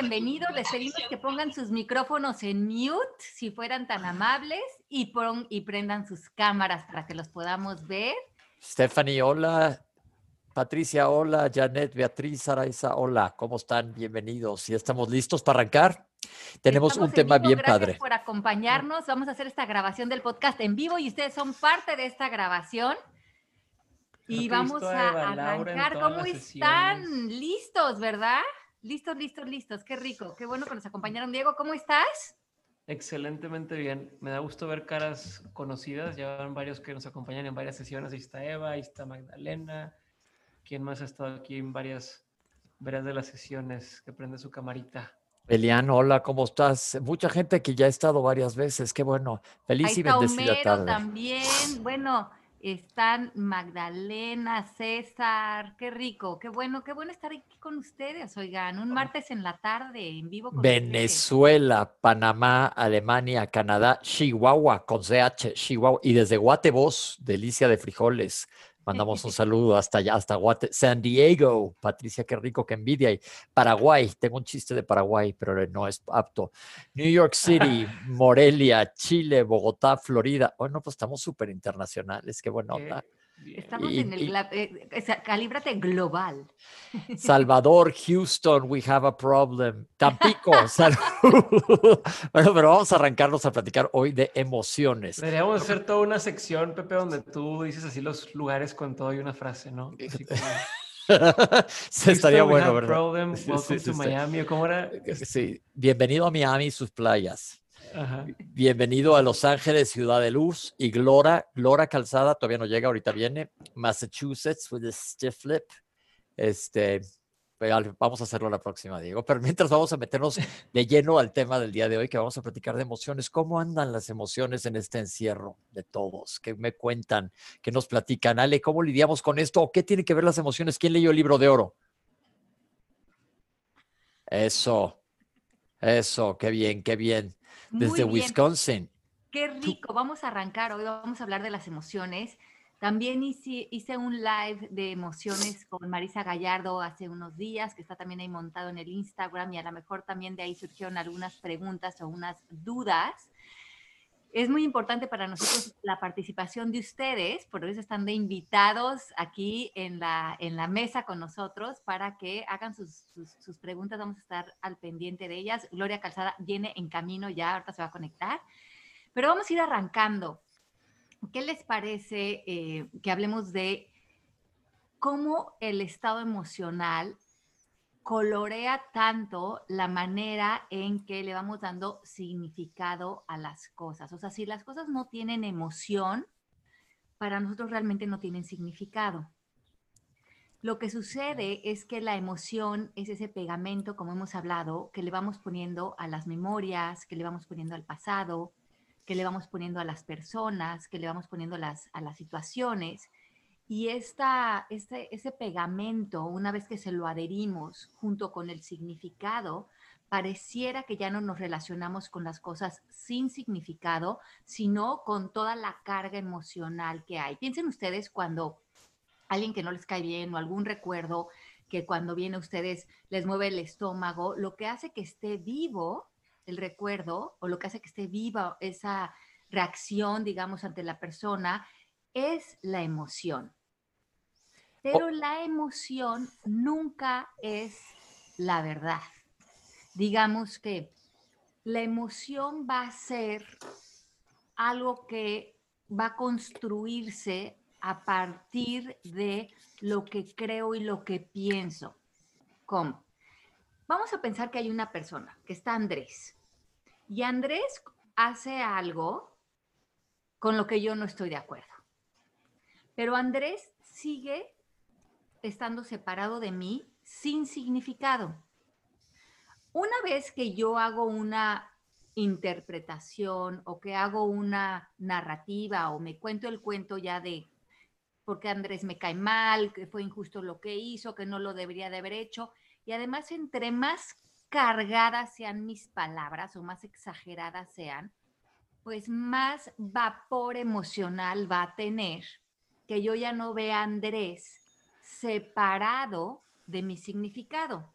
bienvenidos. Les pedimos que pongan sus micrófonos en mute, si fueran tan amables, y, y prendan sus cámaras para que los podamos ver. Stephanie, hola. Patricia, hola. Janet, Beatriz, Araiza, hola. ¿Cómo están? Bienvenidos. ¿Y estamos listos para arrancar? Tenemos un tema bien Gracias padre. por acompañarnos. Vamos a hacer esta grabación del podcast en vivo y ustedes son parte de esta grabación. Y vamos a arrancar. ¿Cómo están? Listos, ¿verdad? Listos, listos, listos. Qué rico. Qué bueno que nos acompañaron. Diego, ¿cómo estás? Excelentemente bien. Me da gusto ver caras conocidas. Ya van varios que nos acompañan en varias sesiones. Ahí está Eva, ahí está Magdalena. ¿Quién más ha estado aquí en varias, varias de las sesiones que prende su camarita? Elian, hola, ¿cómo estás? Mucha gente que ya ha estado varias veces. Qué bueno. Feliz ahí y bendecida Homero tarde. también. Bueno, están Magdalena, César, qué rico, qué bueno, qué bueno estar aquí con ustedes, oigan, un martes en la tarde en vivo con ustedes. Venezuela, Panamá, Alemania, Canadá, Chihuahua, con CH, Chihuahua, y desde Guatebos, delicia de frijoles. Mandamos un saludo hasta allá, hasta Guate, San Diego, Patricia, qué rico, qué envidia. Y Paraguay, tengo un chiste de Paraguay, pero no es apto. New York City, Morelia, Chile, Bogotá, Florida. Bueno, pues estamos súper internacionales, qué buena onda. Bien. Estamos Y- en el y- eh, o sea, calíbrate global. Salvador, Houston, we have a problem. Tampico, salud. Bueno, pero vamos a arrancarnos a platicar hoy de emociones. Deberíamos hacer toda una sección, Pepe, donde tú dices así los lugares con todo y una frase, ¿no? Así como, Se estaría "Houston, we bueno, ¿verdad? problem, welcome sí, to sí. Miami. ¿o ¿Cómo era? Sí, bienvenido a Miami y sus playas. Ajá. Bienvenido a Los Ángeles, Ciudad de Luz. Y Glora, Glora Calzada, todavía no llega, ahorita viene. Massachusetts with a stiff lip. Este, vamos a hacerlo la próxima, Diego. Pero mientras vamos a meternos de lleno al tema del día de hoy, que vamos a platicar de emociones. ¿Cómo andan las emociones en este encierro de todos? ¿Qué me cuentan? ¿Qué nos platican? Ale, ¿cómo lidiamos con esto? ¿O ¿Qué tienen que ver las emociones? ¿Quién leyó el libro de oro? Eso, eso, qué bien, qué bien. Desde. Wisconsin. Qué rico, vamos a arrancar hoy, vamos a hablar de las emociones. También hice, hice un live de emociones con Marisa Gallardo hace unos días, que está también ahí montado en el Instagram y a lo mejor también de ahí surgieron algunas preguntas o unas dudas. Es muy importante para nosotros la participación de ustedes, por eso están de invitados aquí en la, en la mesa con nosotros para que hagan sus, sus, preguntas. Vamos a estar al pendiente de ellas. Gloria Calzada viene en camino ya, ahorita se va a conectar. Pero vamos a ir arrancando. ¿Qué les parece eh, que hablemos de cómo el estado emocional colorea tanto la manera en que le vamos dando significado a las cosas? O sea, si las cosas no tienen emoción, para nosotros realmente no tienen significado. Lo que sucede es que la emoción es ese pegamento, como hemos hablado, que le vamos poniendo a las memorias, que le vamos poniendo al pasado, que le vamos poniendo a las personas, que le vamos poniendo las, a las situaciones. Y esta, este, ese pegamento, una vez que se lo adherimos junto con el significado, pareciera que ya no nos relacionamos con las cosas sin significado, sino con toda la carga emocional que hay. Piensen ustedes cuando alguien que no les cae bien o algún recuerdo que cuando viene a ustedes les mueve el estómago, lo que hace que esté vivo el recuerdo o lo que hace que esté viva esa reacción, digamos, ante la persona, es la emoción. Pero la emoción nunca es la verdad. Digamos que la emoción va a ser algo que va a construirse a partir de lo que creo y lo que pienso. ¿Cómo? Vamos a pensar que hay una persona, que está Andrés, y Andrés hace algo con lo que yo no estoy de acuerdo. Pero Andrés sigue estando separado de mí sin significado. Una vez que yo hago una interpretación o que hago una narrativa o me cuento el cuento ya de por qué Andrés me cae mal, que fue injusto lo que hizo, que no lo debería de haber hecho, y además entre más cargadas sean mis palabras o más exageradas sean, pues más vapor emocional va a tener que yo ya no vea a Andrés separado de mi significado.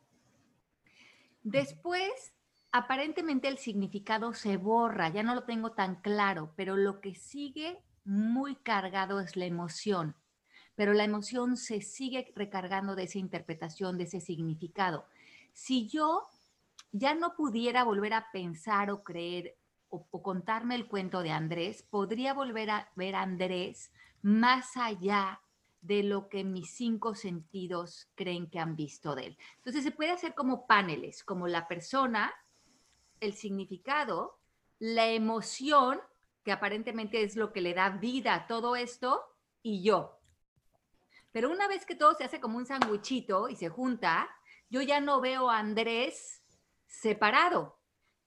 Después, aparentemente el significado se borra, ya no lo tengo tan claro, pero lo que sigue muy cargado es la emoción. Pero la emoción se sigue recargando de esa interpretación, de ese significado. Si yo ya no pudiera volver a pensar o creer o, contarme el cuento de Andrés, podría volver a ver a Andrés más allá de lo que mis cinco sentidos creen que han visto de él. Entonces se puede hacer como paneles, como la persona, el significado, la emoción, que aparentemente es lo que le da vida a todo esto, y yo. Pero una vez que todo se hace como un sandwichito y se junta, yo ya no veo a Andrés separado.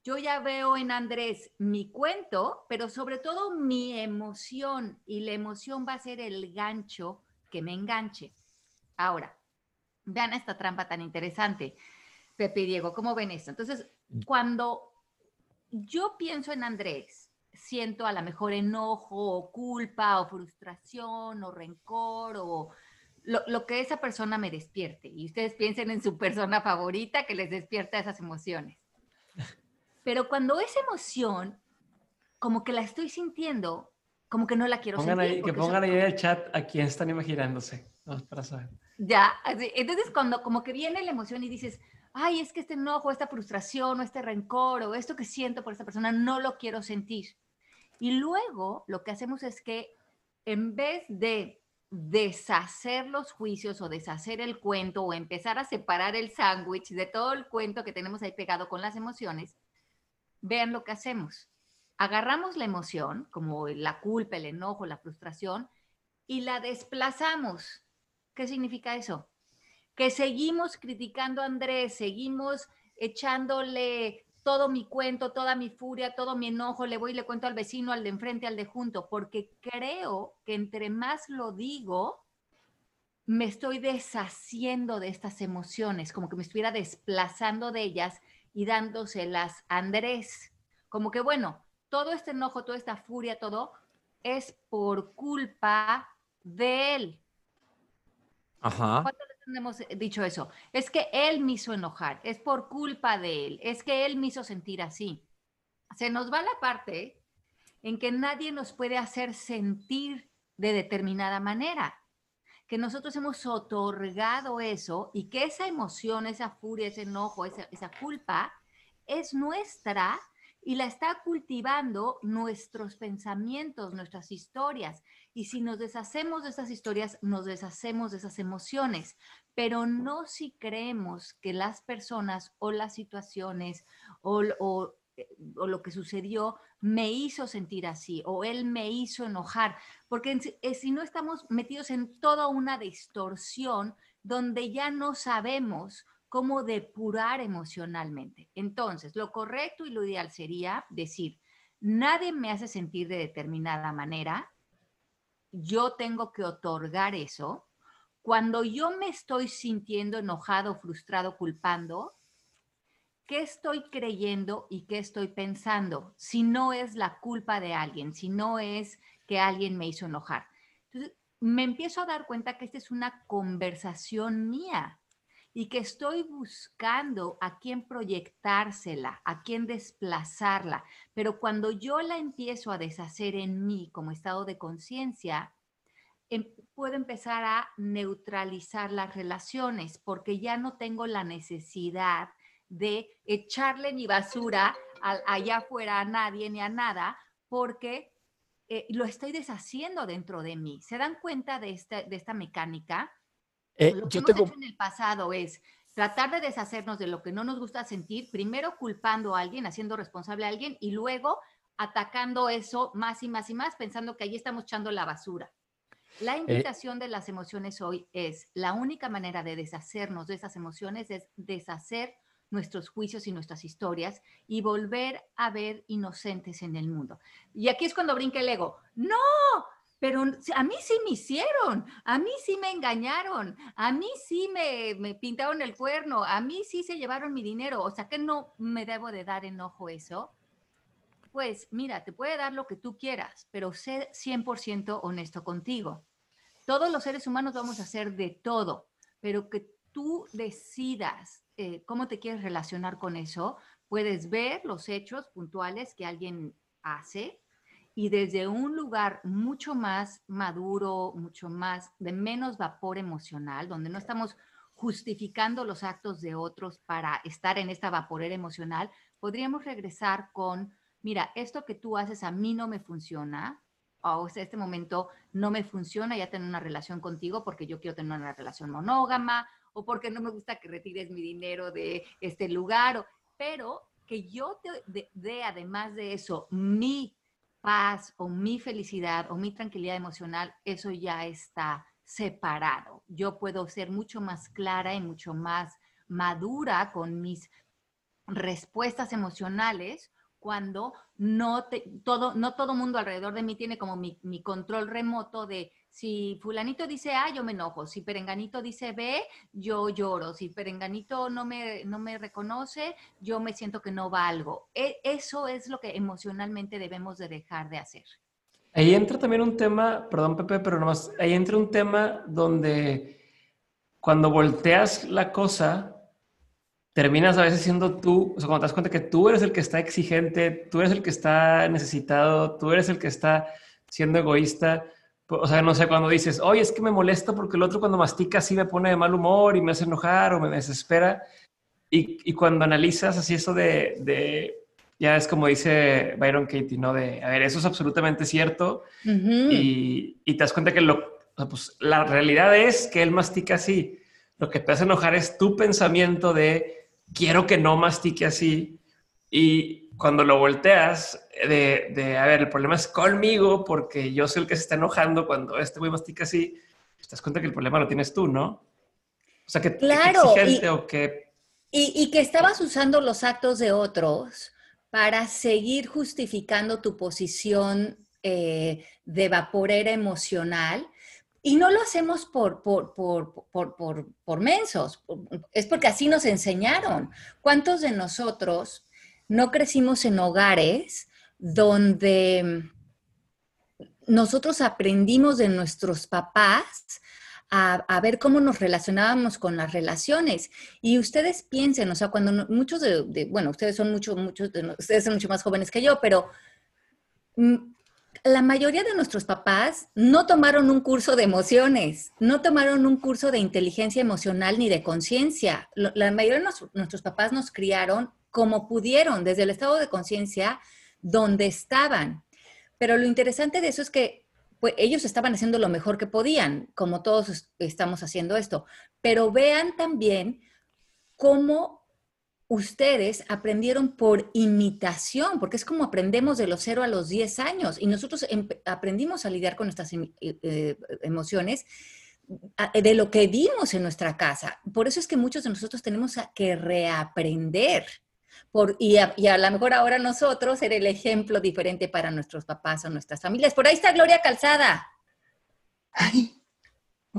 Yo ya veo en Andrés mi cuento, pero sobre todo mi emoción y la emoción va a ser el gancho que me enganche. Ahora, vean esta trampa tan interesante. Pepe y Diego, ¿cómo ven esto? Entonces, cuando yo pienso en Andrés, siento a lo mejor enojo o culpa o frustración o rencor o lo, lo, que esa persona me despierte. Y ustedes piensen en su persona favorita que les despierta esas emociones. Pero cuando esa emoción, como que la estoy sintiendo, como que no la quiero sentir. que pongan ahí en el chat a quién están imaginándose. Vamos para saber. Ya, entonces cuando como que viene la emoción y dices, ay, es que este enojo, esta frustración o este rencor o esto que siento por esta persona, no lo quiero sentir. Y luego lo que hacemos es que en vez de deshacer los juicios o deshacer el cuento o empezar a separar el sándwich de todo el cuento que tenemos ahí pegado con las emociones, vean lo que hacemos. Agarramos la emoción, como la culpa, el enojo, la frustración, y la desplazamos. ¿Qué significa eso? Que seguimos criticando a Andrés, seguimos echándole todo mi cuento, toda mi furia, todo mi enojo, le voy y le cuento al vecino, al de enfrente, al de junto, porque creo que entre más lo digo, me estoy deshaciendo de estas emociones, como que me estuviera desplazando de ellas y dándoselas a Andrés. Como que, bueno, todo este enojo, toda esta furia, todo es por culpa de él. Ajá hemos eh, dicho eso? Es que él me hizo enojar, es por culpa de él, es que él me hizo sentir así. Se nos va la parte en que nadie nos puede hacer sentir de determinada manera, que nosotros hemos otorgado eso y que esa emoción, esa furia, ese enojo, esa, esa culpa es nuestra y la está cultivando nuestros pensamientos, nuestras historias. Y si nos deshacemos de esas historias, nos deshacemos de esas emociones, pero no si creemos que las personas o las situaciones o, eh, lo que sucedió me hizo sentir así o él me hizo enojar, porque eh, si no estamos metidos en toda una distorsión donde ya no sabemos cómo depurar emocionalmente. Entonces, lo correcto y lo ideal sería decir, nadie me hace sentir de determinada manera, yo tengo que otorgar eso. Cuando yo me estoy sintiendo enojado, frustrado, culpando, ¿qué estoy creyendo y qué estoy pensando? Si no es la culpa de alguien, si no es que alguien me hizo enojar. Entonces, me empiezo a dar cuenta que esta es una conversación mía y que estoy buscando a quién proyectársela, a quién desplazarla. Pero cuando yo la empiezo a deshacer en mí como estado de conciencia, em, puedo empezar a neutralizar las relaciones porque ya no tengo la necesidad de echarle mi basura allá afuera a nadie ni a nada porque eh, lo estoy deshaciendo dentro de mí. ¿Se dan cuenta de esta, de esta mecánica? Eh, lo que yo hemos tengo... hecho en el pasado es tratar de deshacernos de lo que no nos gusta sentir, primero culpando a alguien, haciendo responsable a alguien y luego atacando eso más y más y más, pensando que allí estamos echando la basura. La eh invitación de las emociones hoy es, la única manera de deshacernos de esas emociones es deshacer nuestros juicios y nuestras historias y volver a ver inocentes en el mundo. Y aquí es cuando brinca el ego. No, pero a mí sí me hicieron, a mí sí me engañaron, a mí sí me, pintaron el cuerno, a mí sí se llevaron mi dinero, o sea que no me debo de dar enojo eso. Pues mira, te puede dar lo que tú quieras, pero sé 100% honesto contigo. Todos los seres humanos vamos a hacer de todo, pero que tú decidas eh, cómo te quieres relacionar con eso, puedes ver los hechos puntuales que alguien hace y desde un lugar mucho más maduro, mucho más de menos vapor emocional, donde no estamos justificando los actos de otros para estar en esta vaporera emocional, podríamos regresar con, mira, esto que tú haces a mí no me funciona, o sea, este momento no me funciona ya tener una relación contigo porque yo quiero tener una relación monógama o porque no me gusta que retires mi dinero de este lugar, o, pero que yo te dé además de eso mi paz o mi felicidad o mi tranquilidad emocional, eso ya está separado. Yo puedo ser mucho más clara y mucho más madura con mis respuestas emocionales cuando no, todo, no todo mundo alrededor de mí tiene como mi, mi, control remoto de si fulanito dice A, yo me enojo, si perenganito dice B, yo lloro, si perenganito no me, no me reconoce, yo me siento que no valgo. E, eso es lo que emocionalmente debemos de dejar de hacer. Ahí entra también un tema, perdón Pepe, pero nomás, ahí entra un tema donde cuando volteas la cosa, terminas a veces siendo tú, o sea, cuando te das cuenta que tú eres el que está exigente, tú eres el que está necesitado, tú eres el que está siendo egoísta. O sea, no sé, cuando dices, oye, es que me molesta porque el otro cuando mastica así me pone de mal humor y me hace enojar o me desespera. Y, y cuando analizas así eso de, de ya es como dice Byron Katie, ¿no? De, a ver, eso es absolutamente cierto. y, y, te das cuenta que lo, pues, la realidad es que él mastica así. Lo que te hace enojar es tu pensamiento de quiero que no mastique así. Y cuando lo volteas, de, de, a ver, el problema es conmigo porque yo soy el que se está enojando cuando este güey mastica así, te das cuenta que el problema lo tienes tú, ¿no? O sea, que, claro, exigente o que... Y, y que estabas usando los actos de otros para seguir justificando tu posición eh, de vaporera emocional. Y no lo hacemos por, por, por, mensos, es porque así nos enseñaron. ¿Cuántos de nosotros no crecimos en hogares donde nosotros aprendimos de nuestros papás a, ver cómo nos relacionábamos con las relaciones. Y ustedes piensen, o sea, cuando muchos de, bueno, ustedes son mucho, muchos de, ustedes son mucho más jóvenes que yo, pero mm, la mayoría de nuestros papás no tomaron un curso de emociones, no tomaron un curso de inteligencia emocional ni de conciencia. La mayoría de nuestros papás nos criaron como pudieron, desde el estado de conciencia donde estaban. Pero lo interesante de eso es que pues ellos estaban haciendo lo mejor que podían, como todos estamos haciendo esto. Pero vean también cómo ustedes aprendieron por imitación, porque es como aprendemos de los 0 a los 10 años y nosotros aprendimos a lidiar con nuestras em, eh, eh, emociones de lo que vimos en nuestra casa. Por eso es que muchos de nosotros tenemos que reaprender y, a, lo mejor ahora nosotros ser el ejemplo diferente para nuestros papás o nuestras familias. Por ahí está Gloria Calzada.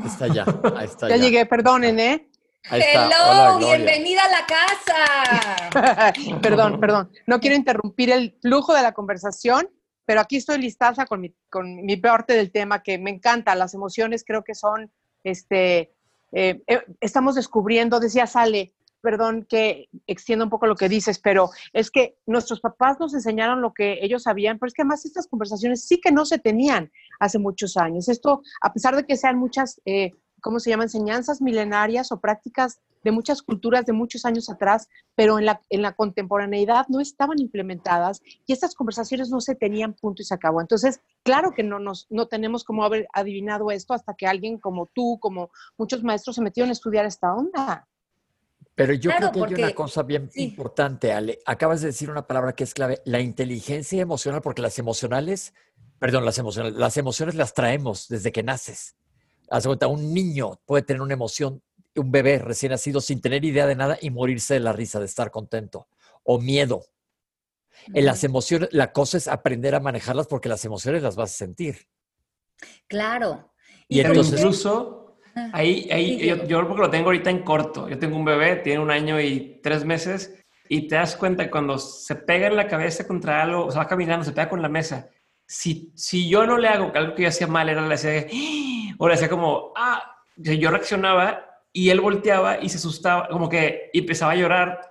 Está ya, ahí está. Ya, llegué, perdonen, ¿eh? Hello, bienvenida a la casa. perdón, perdón. No quiero interrumpir el flujo de la conversación, pero aquí estoy listada con mi, con mi parte del tema que me encanta. Las emociones creo que son, este, eh, eh, estamos descubriendo, decía Sale, perdón que extienda un poco lo que dices, pero es que nuestros papás nos enseñaron lo que ellos sabían, pero es que además estas conversaciones sí que no se tenían hace muchos años. Esto, a pesar de que sean muchas, eh, ¿cómo se llama?, enseñanzas milenarias o prácticas de muchas culturas de muchos años atrás, pero en la, en la contemporaneidad no estaban implementadas y estas conversaciones no se tenían punto y se acabó. Entonces, claro que no, nos, no tenemos como haber adivinado esto hasta que alguien como tú, como muchos maestros se metieron a estudiar esta onda. Pero yo creo que hay una cosa bien importante, Ale. Acabas de decir una palabra que es clave, la inteligencia emocional, porque las emocionales, perdón, las emocionales, las emociones las traemos desde que naces. Haz cuenta, un niño puede tener una emoción, un bebé recién nacido sin tener idea de nada y morirse de la risa, de estar contento, o miedo. En las emociones, la cosa es aprender a manejarlas porque las emociones las vas a sentir. Claro. Y, entonces, incluso Ahí, ahí yo, yo porque lo tengo ahorita en corto. Yo tengo un bebé, tiene un año y tres meses, y te das cuenta cuando se pega en la cabeza contra algo, o sea, va caminando, se pega con la mesa. Si, si yo no le hago algo que yo hacía mal, era le hacía, o le hacía como, ah, yo reaccionaba y él volteaba y se asustaba, como que y empezaba a llorar.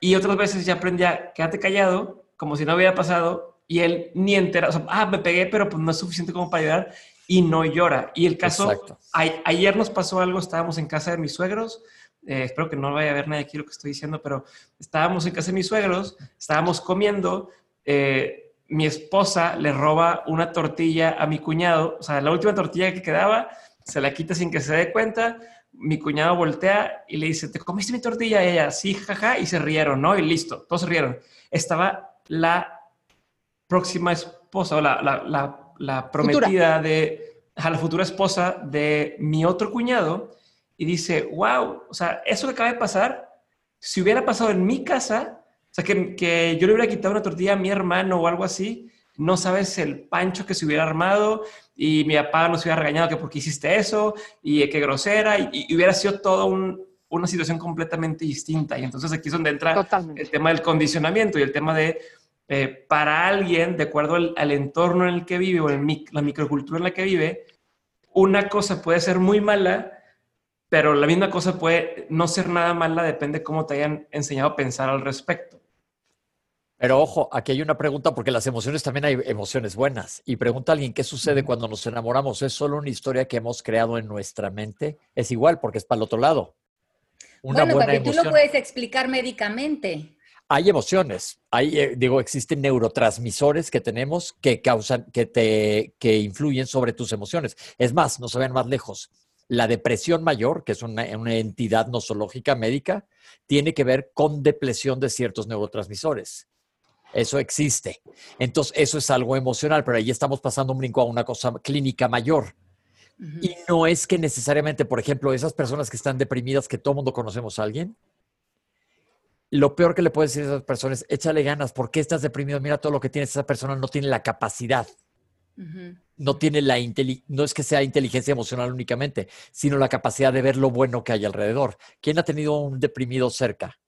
Y otras veces ya aprendía, quédate callado, como si no hubiera pasado, y él ni entera, o sea, ah, me pegué, pero pues no es suficiente como para llorar, y no llora. Y el caso, ayer nos pasó algo, estábamos en casa de mis suegros, eh, espero que no vaya a ver nadie aquí lo que estoy diciendo, pero estábamos en casa de mis suegros, estábamos comiendo, eh, mi esposa le roba una tortilla a mi cuñado, o sea, la última tortilla que quedaba, se la quita sin que se dé cuenta, mi cuñado voltea y le dice, ¿te comiste mi tortilla? Y ella, sí, jaja, y se rieron, ¿no? Y listo, todos se rieron. Estaba la próxima esposa, o la, prometida de, a la futura esposa de mi otro cuñado, y dice, wow, o sea, eso que acaba de pasar, si hubiera pasado en mi casa, o sea, que, que yo le hubiera quitado una tortilla a mi hermano o algo así, no sabes el pancho que se hubiera armado y mi papá nos hubiera regañado que porque hiciste eso y qué grosera y, hubiera sido toda una situación completamente distinta. Y entonces aquí es donde entra el tema del condicionamiento y el tema de, eh, para alguien, de acuerdo al, entorno en el que vive o en la microcultura en la que vive, una cosa puede ser muy mala, pero la misma cosa puede no ser nada mala, depende de cómo te hayan enseñado a pensar al respecto. Pero ojo, aquí hay una pregunta porque las emociones también hay emociones buenas. Y pregunta a alguien qué sucede cuando nos enamoramos. ¿Es solo una historia que hemos creado en nuestra mente? Es igual porque es para el otro lado. Una bueno, buena tú lo puedes explicar médicamente. Hay emociones. Hay, eh, digo, existen neurotransmisores que tenemos que causan, que te, que influyen sobre tus emociones. Es más, no se ven más lejos. La depresión mayor, que es una, una entidad nosológica médica, tiene que ver con depresión de ciertos neurotransmisores. Eso existe. Entonces, eso es algo emocional, pero ahí estamos pasando un brinco a una cosa clínica mayor. Y no es que necesariamente, por ejemplo, esas personas que están deprimidas, que todo mundo conocemos a alguien, lo peor que le puedes decir a esas personas es, échale ganas, ¿por qué estás deprimido? Mira todo lo que tienes, esa persona no tiene la capacidad. No tiene la no es que sea inteligencia emocional únicamente, sino la capacidad de ver lo bueno que hay alrededor. ¿Quién ha tenido un deprimido cerca?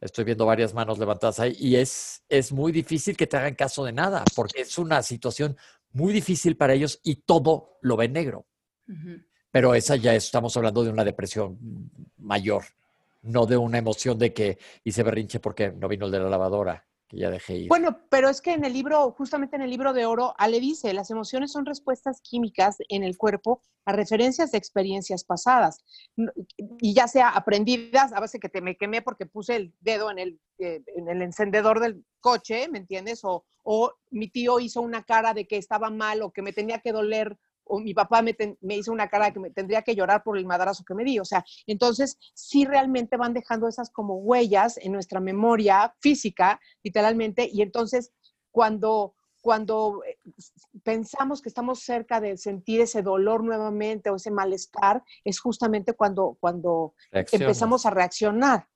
Estoy viendo varias manos levantadas ahí y es, es muy difícil que te hagan caso de nada porque es una situación muy difícil para ellos y todo lo ven negro. Pero esa ya estamos hablando de una depresión mayor, no de una emoción de que hice berrinche porque no vino el de la lavadora que ya dejé ir. Bueno, pero es que en el libro, justamente en el libro de oro, Ale dice, las emociones son respuestas químicas en el cuerpo a referencias de experiencias pasadas, y ya sea aprendidas, a base que te me quemé porque puse el dedo en el, eh, en el encendedor del coche, ¿me entiendes? O, o mi tío hizo una cara de que estaba mal o que me tenía que doler o mi papá me, hizo una cara que me tendría que llorar por el madrazo que me di. O sea, entonces sí realmente van dejando esas como huellas en nuestra memoria física, literalmente, y entonces cuando cuando eh, pensamos que estamos cerca de sentir ese dolor nuevamente o ese malestar, es justamente cuando, cuando empezamos a reaccionar.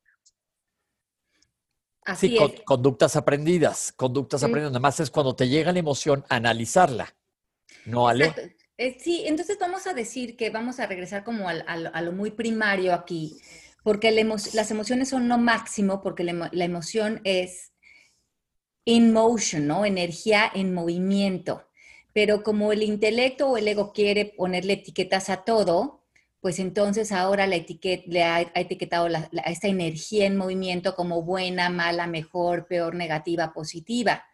Así sí, conductas aprendidas, conductas aprendidas. Además es cuando te llega la emoción, analizarla. ¿No, Ale? Eh, sí, entonces vamos a decir que vamos a regresar como a lo muy primario aquí, porque las emociones son lo máximo, porque la, emoción es in motion, ¿no? Energía en movimiento. Pero como el intelecto o el ego quiere ponerle etiquetas a todo, pues entonces ahora la etiqueta, le ha, etiquetado a esta energía en movimiento como buena, mala, mejor, peor, negativa, positiva.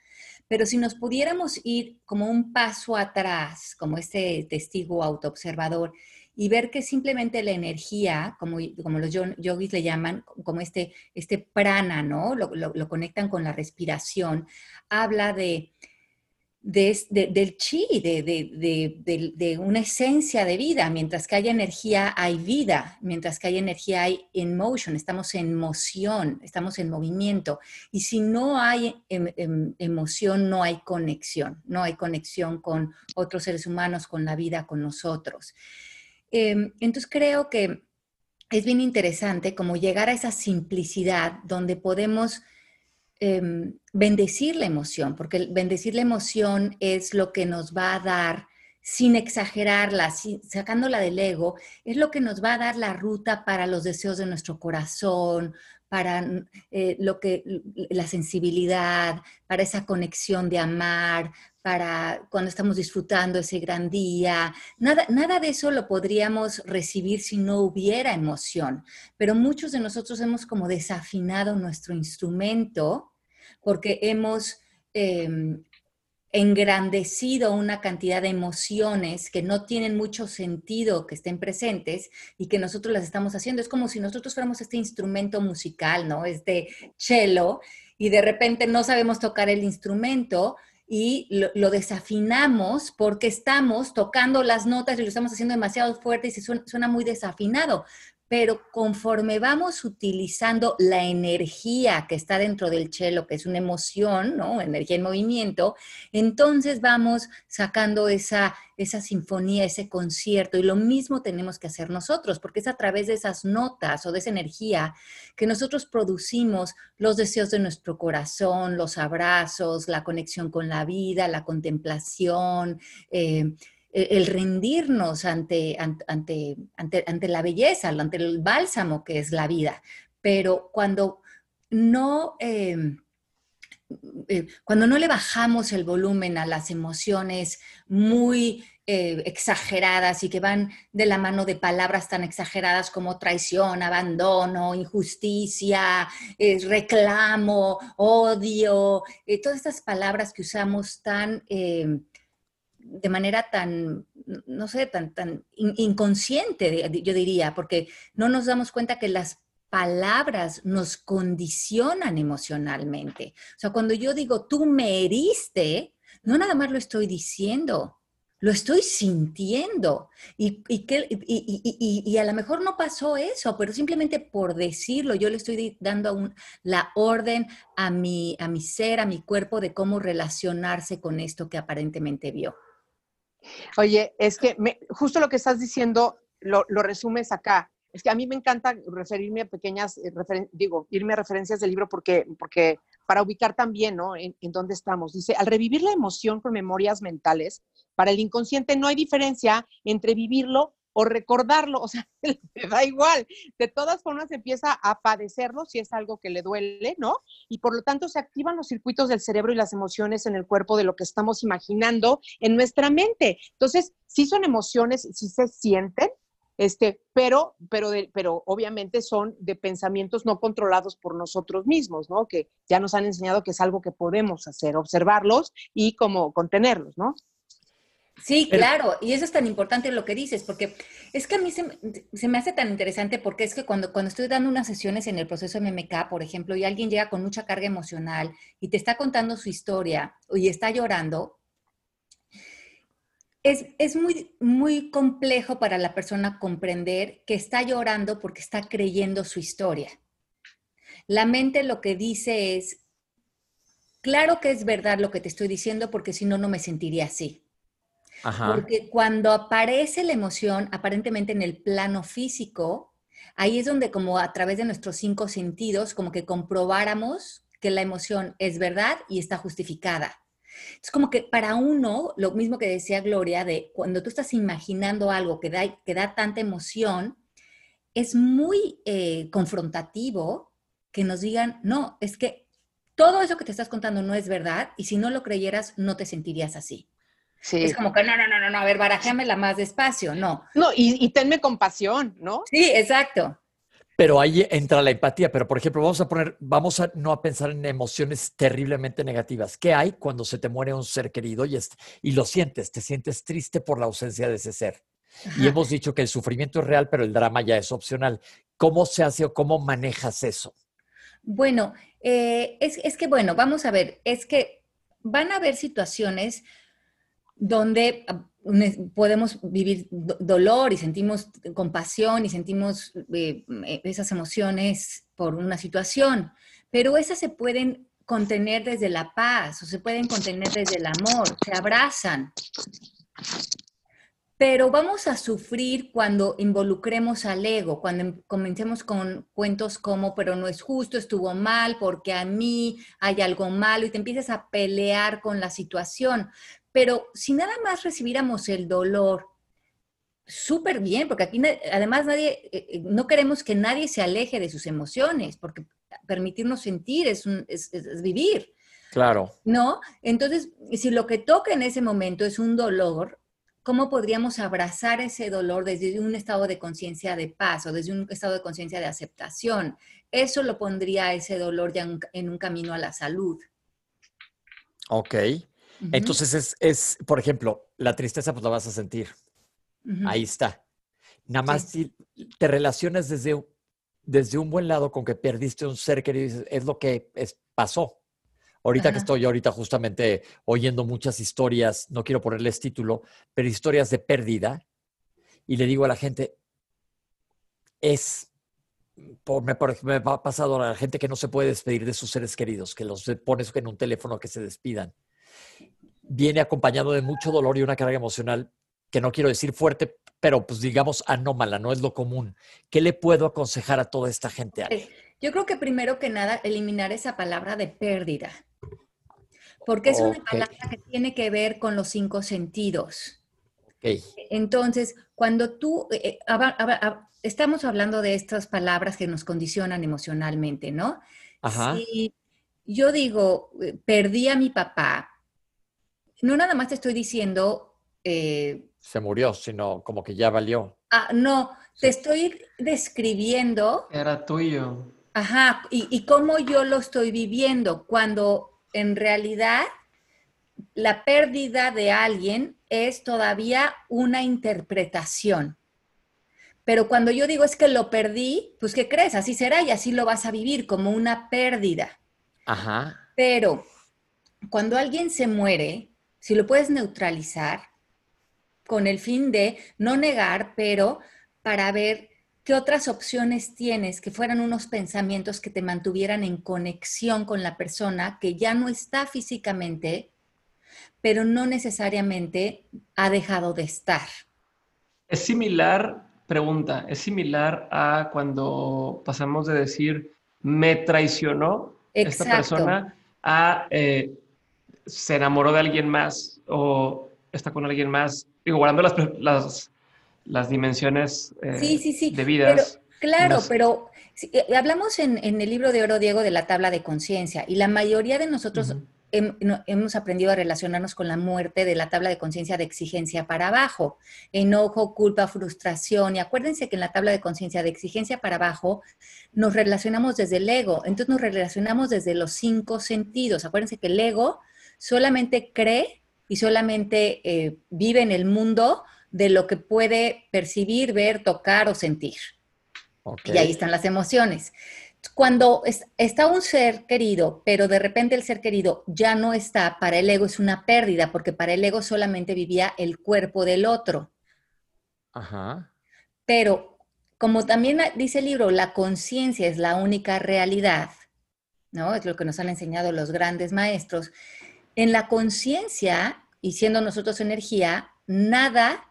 Pero si nos pudiéramos ir como un paso atrás, como este testigo autoobservador, y ver que simplemente la energía, como, como los yogis le llaman, como este, este prana, ¿no? lo conectan con la respiración, habla de, del chi, de, una esencia de vida. Mientras que haya energía, hay vida. Mientras que hay energía, hay in motion. Estamos en moción, estamos en movimiento. Y si no hay em, em, emoción, no hay conexión. No hay conexión con otros seres humanos, con la vida, con nosotros. Em, entonces creo que es bien interesante como llegar a esa simplicidad donde podemos Em, bendecir la emoción, porque bendecir la emoción es lo que nos va a dar, sin exagerarla, sacándola del ego, es lo que nos va a dar la ruta para los deseos de nuestro corazón, para eh, lo que, la sensibilidad, para esa conexión de amar, para cuando estamos disfrutando ese gran día. Nada, nada de eso lo podríamos recibir si no hubiera emoción, pero muchos de nosotros hemos como desafinado nuestro instrumento porque hemos em, engrandecido una cantidad de emociones que no tienen mucho sentido que estén presentes y que nosotros las estamos haciendo. Es como si nosotros fuéramos este instrumento musical, ¿no? Este cello, y de repente no sabemos tocar el instrumento y lo, desafinamos porque estamos tocando las notas y lo estamos haciendo demasiado fuerte y se suena muy desafinado pero conforme vamos utilizando la energía que está dentro del chelo, que es una emoción, ¿no? Energía en movimiento, entonces vamos sacando esa, esa sinfonía, ese concierto, y lo mismo tenemos que hacer nosotros, porque es a través de esas notas o de esa energía que nosotros producimos los deseos de nuestro corazón, los abrazos, la conexión con la vida, la contemplación. Eh, el rendirnos ante, ante, ante, la belleza, ante el bálsamo que es la vida. Pero cuando no, em, eh, cuando no le bajamos el volumen a las emociones muy eh, exageradas y que van de la mano de palabras tan exageradas como traición, abandono, injusticia, eh, reclamo, odio, todas estas palabras que usamos tan em, de manera tan, no sé, tan, tan inconsciente, yo diría, porque no nos damos cuenta que las palabras nos condicionan emocionalmente. O sea, cuando yo digo, tú me heriste, no nada más lo estoy diciendo, lo estoy sintiendo. Y, y, a lo mejor no pasó eso, pero simplemente por decirlo, yo le estoy dando la orden a mi, a mi ser, a mi cuerpo, de cómo relacionarse con esto que aparentemente vio. Oye, es que justo lo que estás diciendo lo, resumes acá. Es que a mí me encanta referirme a pequeñas, eh, digo, irme a referencias del libro porque, porque para ubicar también, ¿no? En, dónde estamos. Dice, al revivir la emoción con memorias mentales, para el inconsciente no hay diferencia entre vivirlo o recordarlo, o sea, le da igual. De todas formas empieza a padecerlo si es algo que le duele, ¿no? Y por lo tanto se activan los circuitos del cerebro y las emociones en el cuerpo de lo que estamos imaginando en nuestra mente. Entonces, sí son emociones, sí se sienten, este, pero, pero, pero obviamente son de pensamientos no controlados por nosotros mismos, ¿no? Que ya nos han enseñado que es algo que podemos hacer, observarlos y como contenerlos, ¿no? Sí, claro, y eso es tan importante lo que dices, porque es que a mí se, me hace tan interesante porque es que cuando, cuando estoy dando unas sesiones en el proceso MMK, por ejemplo, y alguien llega con mucha carga emocional y te está contando su historia y está llorando, es, es muy, muy complejo para la persona comprender que está llorando porque está creyendo su historia. La mente lo que dice es, claro que es verdad lo que te estoy diciendo porque si no, no me sentiría así. Porque cuando aparece la emoción, aparentemente en el plano físico, ahí es donde como a través de nuestros cinco sentidos, como que comprobáramos que la emoción es verdad y está justificada. Es como que para uno, lo mismo que decía Gloria, de cuando tú estás imaginando algo que da, que da tanta emoción, es muy eh, confrontativo que nos digan, no, es que todo eso que te estás contando no es verdad y si no lo creyeras, no te sentirías así. Es como que no, no, no, no, a ver, barajéamela más despacio, no. No, y, tenme compasión, ¿no? Sí, exacto. Pero ahí entra la empatía. Pero, por ejemplo, vamos a poner, vamos a no a pensar en emociones terriblemente negativas. ¿Qué hay cuando se te muere un ser querido y, y lo sientes? Te sientes triste por la ausencia de ese ser. Y hemos dicho que el sufrimiento es real, pero el drama ya es opcional. ¿Cómo se hace o cómo manejas eso? Bueno, eh, es, es que, bueno, vamos a ver, es que van a haber situaciones donde ah, podemos vivir dolor y sentimos compasión y sentimos eh, eh, esas emociones por una situación, pero esas se pueden contener desde la paz o se pueden contener desde el amor, se abrazan. Pero vamos a sufrir cuando involucremos al ego, cuando em, comencemos con cuentos como, pero no es justo, estuvo mal, porque a mí hay algo malo, y te empiezas a pelear con la situación. Pero si nada más recibiéramos el dolor, súper bien, porque aquí además nadie, eh, eh, no queremos que nadie se aleje de sus emociones, porque permitirnos sentir, es, un, es, es vivir. Claro. ¿No? Entonces, si lo que toca en ese momento es un dolor, ¿cómo podríamos abrazar ese dolor desde un estado de conciencia de paz o desde un estado de conciencia de aceptación? Eso lo pondría ese dolor ya en, un camino a la salud. Ok. Entonces es, es, por ejemplo, la tristeza pues la vas a sentir. Ahí está. Nada más si te relacionas desde, un- desde un buen lado con que perdiste un ser querido, es lo que es- pasó. Ahorita que Ajá. estoy ahorita justamente oyendo muchas historias, no quiero ponerles título, pero historias de pérdida, y le digo a la gente, es, por, me, por- me ha pasado a la gente que no se puede despedir de sus seres queridos, que los pones en un teléfono que se despidan. Viene acompañado de mucho dolor y una carga emocional que no quiero decir fuerte, pero pues digamos anómala, no es lo común. ¿Qué le puedo aconsejar a toda esta gente? Ale? Yo creo que primero que nada, eliminar esa palabra de pérdida, porque es una palabra que tiene que ver con los cinco sentidos. Entonces, cuando tú, eh, eh, estamos hablando de estas palabras que nos condicionan emocionalmente, ¿no? Ajá. Si yo digo, eh, perdí a mi papá, no nada más te estoy diciendo, eh, Se murió, sino como que ya valió. ah, no, te estoy describiendo Era tuyo. Ajá, y, y cómo yo lo estoy viviendo, cuando en realidad la pérdida de alguien es todavía una interpretación. Pero cuando yo digo es que lo perdí, pues ¿qué crees? Así será y así lo vas a vivir como una pérdida. Ajá. Pero cuando alguien se muere, si lo puedes neutralizar con el fin de no negar, pero para ver qué otras opciones tienes que fueran unos pensamientos que te mantuvieran en conexión con la persona que ya no está físicamente, pero no necesariamente ha dejado de estar. Es similar, pregunta, es similar a cuando pasamos de decir me traicionó esta persona a eh, se enamoró de alguien más o está con alguien más, digo, guardando las, las, las dimensiones eh, Sí, sí, sí. Claro, Más- pero sí, eh, hablamos en, en el libro de Oro Diego de la tabla de conciencia y la mayoría de nosotros hem- no- hemos aprendido a relacionarnos con la muerte de la tabla de conciencia de exigencia para abajo. Enojo, culpa, frustración. Y acuérdense que en la tabla de conciencia de exigencia para abajo nos relacionamos desde el ego. Entonces nos relacionamos desde los cinco sentidos. Acuérdense que el ego solamente cree y solamente eh, vive en el mundo de lo que puede percibir, ver, tocar o sentir. Y ahí están las emociones. Cuando es- está un ser querido, pero de repente el ser querido ya no está, para el ego es una pérdida, porque para el ego solamente vivía el cuerpo del otro. Ajá. Pero como también dice el libro, la conciencia es la única realidad, ¿no? Es lo que nos han enseñado los grandes maestros. En la conciencia, y siendo nosotros energía, nada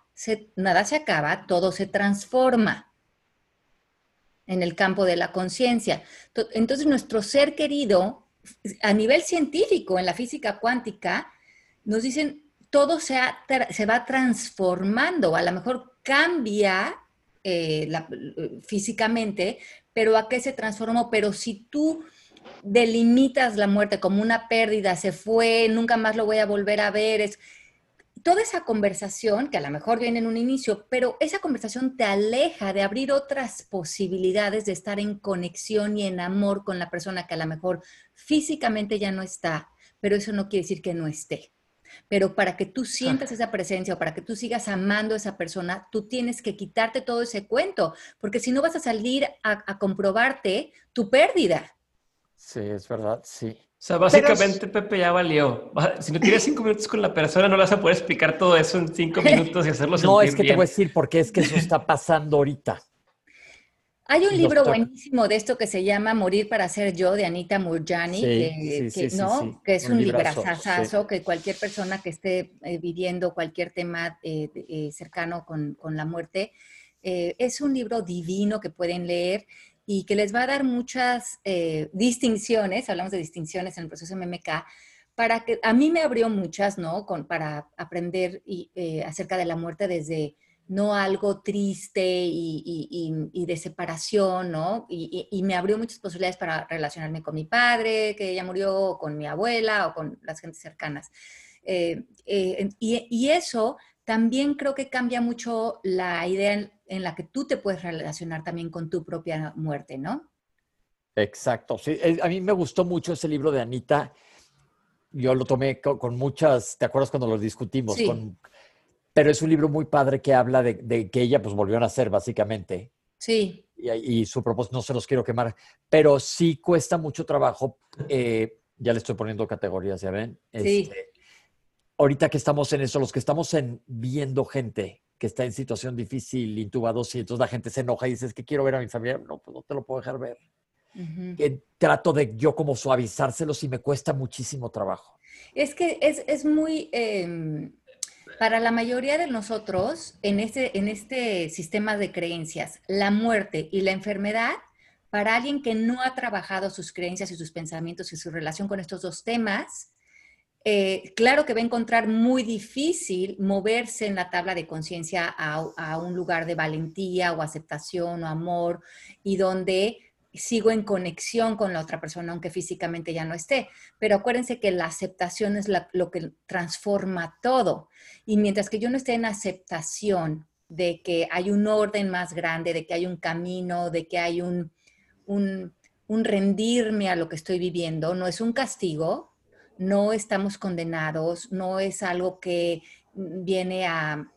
nada se acaba, todo se transforma en el campo de la conciencia. To- Entonces, nuestro ser querido, a nivel científico, en la física cuántica, nos dicen, todo se, va transformando, a lo mejor cambia eh, eh, físicamente, pero ¿a qué se transformó? Pero si tú delimitas la muerte como una pérdida, se fue, nunca más lo voy a volver a ver, es toda esa conversación, que a lo mejor viene en un inicio, pero esa conversación te aleja de abrir otras posibilidades de estar en conexión y en amor con la persona que a lo mejor físicamente ya no está, pero eso no quiere decir que no esté. Pero para que tú sientas esa presencia o para que tú sigas amando a esa persona, tú tienes que quitarte todo ese cuento, porque si no vas a salir a, a comprobarte tu pérdida. Sí, es verdad, sí. O sea, básicamente Pepe ya valió. Va- Si no tienes cinco minutos con la persona, no le vas a poder explicar todo eso en cinco minutos y hacerlo No, sentir es que te bien. voy a decir porque es que eso está pasando ahorita. Hay un libro toca. buenísimo de esto que se llama Morir para ser yo de Anita Murjani, Sí, que, sí, que- sí, ¿no? sí. que es Un un librazazazo que cualquier persona que esté eh, viviendo cualquier tema eh, eh, cercano con, con la muerte, eh, es un libro divino que pueden leer y que les va a dar muchas eh, distinciones, hablamos de distinciones en el proceso MMK, para que a mí me abrió muchas, ¿no? Con, para aprender y, eh, acerca de la muerte desde no algo triste y, de separación, ¿no? Y, me abrió muchas posibilidades para relacionarme con mi padre, que ya murió, o con mi abuela, o con las gentes cercanas. Eh, eh, y, eso también creo que cambia mucho la idea en, la que tú te puedes relacionar también con tu propia muerte, ¿no? Exacto. Sí, eh, a mí me gustó mucho ese libro de Anita. Yo lo tomé con, muchas, ¿te acuerdas cuando lo discutimos? Sí. pero es un libro muy padre que habla de, que ella pues volvió a nacer básicamente. Sí. Y, su propósito, no se los quiero quemar, pero sí cuesta mucho trabajo. Eh, ya le estoy poniendo categorías, ¿ya ven? Sí. Este, ahorita que estamos en eso, los que estamos en, viendo gente que está en situación difícil, intubados, y entonces la gente se enoja y dice, es que quiero ver a mi familia. No, pues no te lo puedo dejar ver que trato de yo como suavizárselos y me cuesta muchísimo trabajo. Es que es, es muy, em, para la mayoría de nosotros, en este, en este sistema de creencias, la muerte y la enfermedad, para alguien que no ha trabajado sus creencias y sus pensamientos y su relación con estos dos temas, eh, claro que va a encontrar muy difícil moverse en la tabla de conciencia a, un lugar de valentía o aceptación o amor y donde sigo en conexión con la otra persona, aunque físicamente ya no esté. Pero acuérdense que la aceptación es lo que transforma todo. Y mientras que yo no esté en aceptación de que hay un orden más grande, de que hay un camino, de que hay un rendirme a lo que estoy viviendo, no es un castigo, no estamos condenados, no es algo que viene a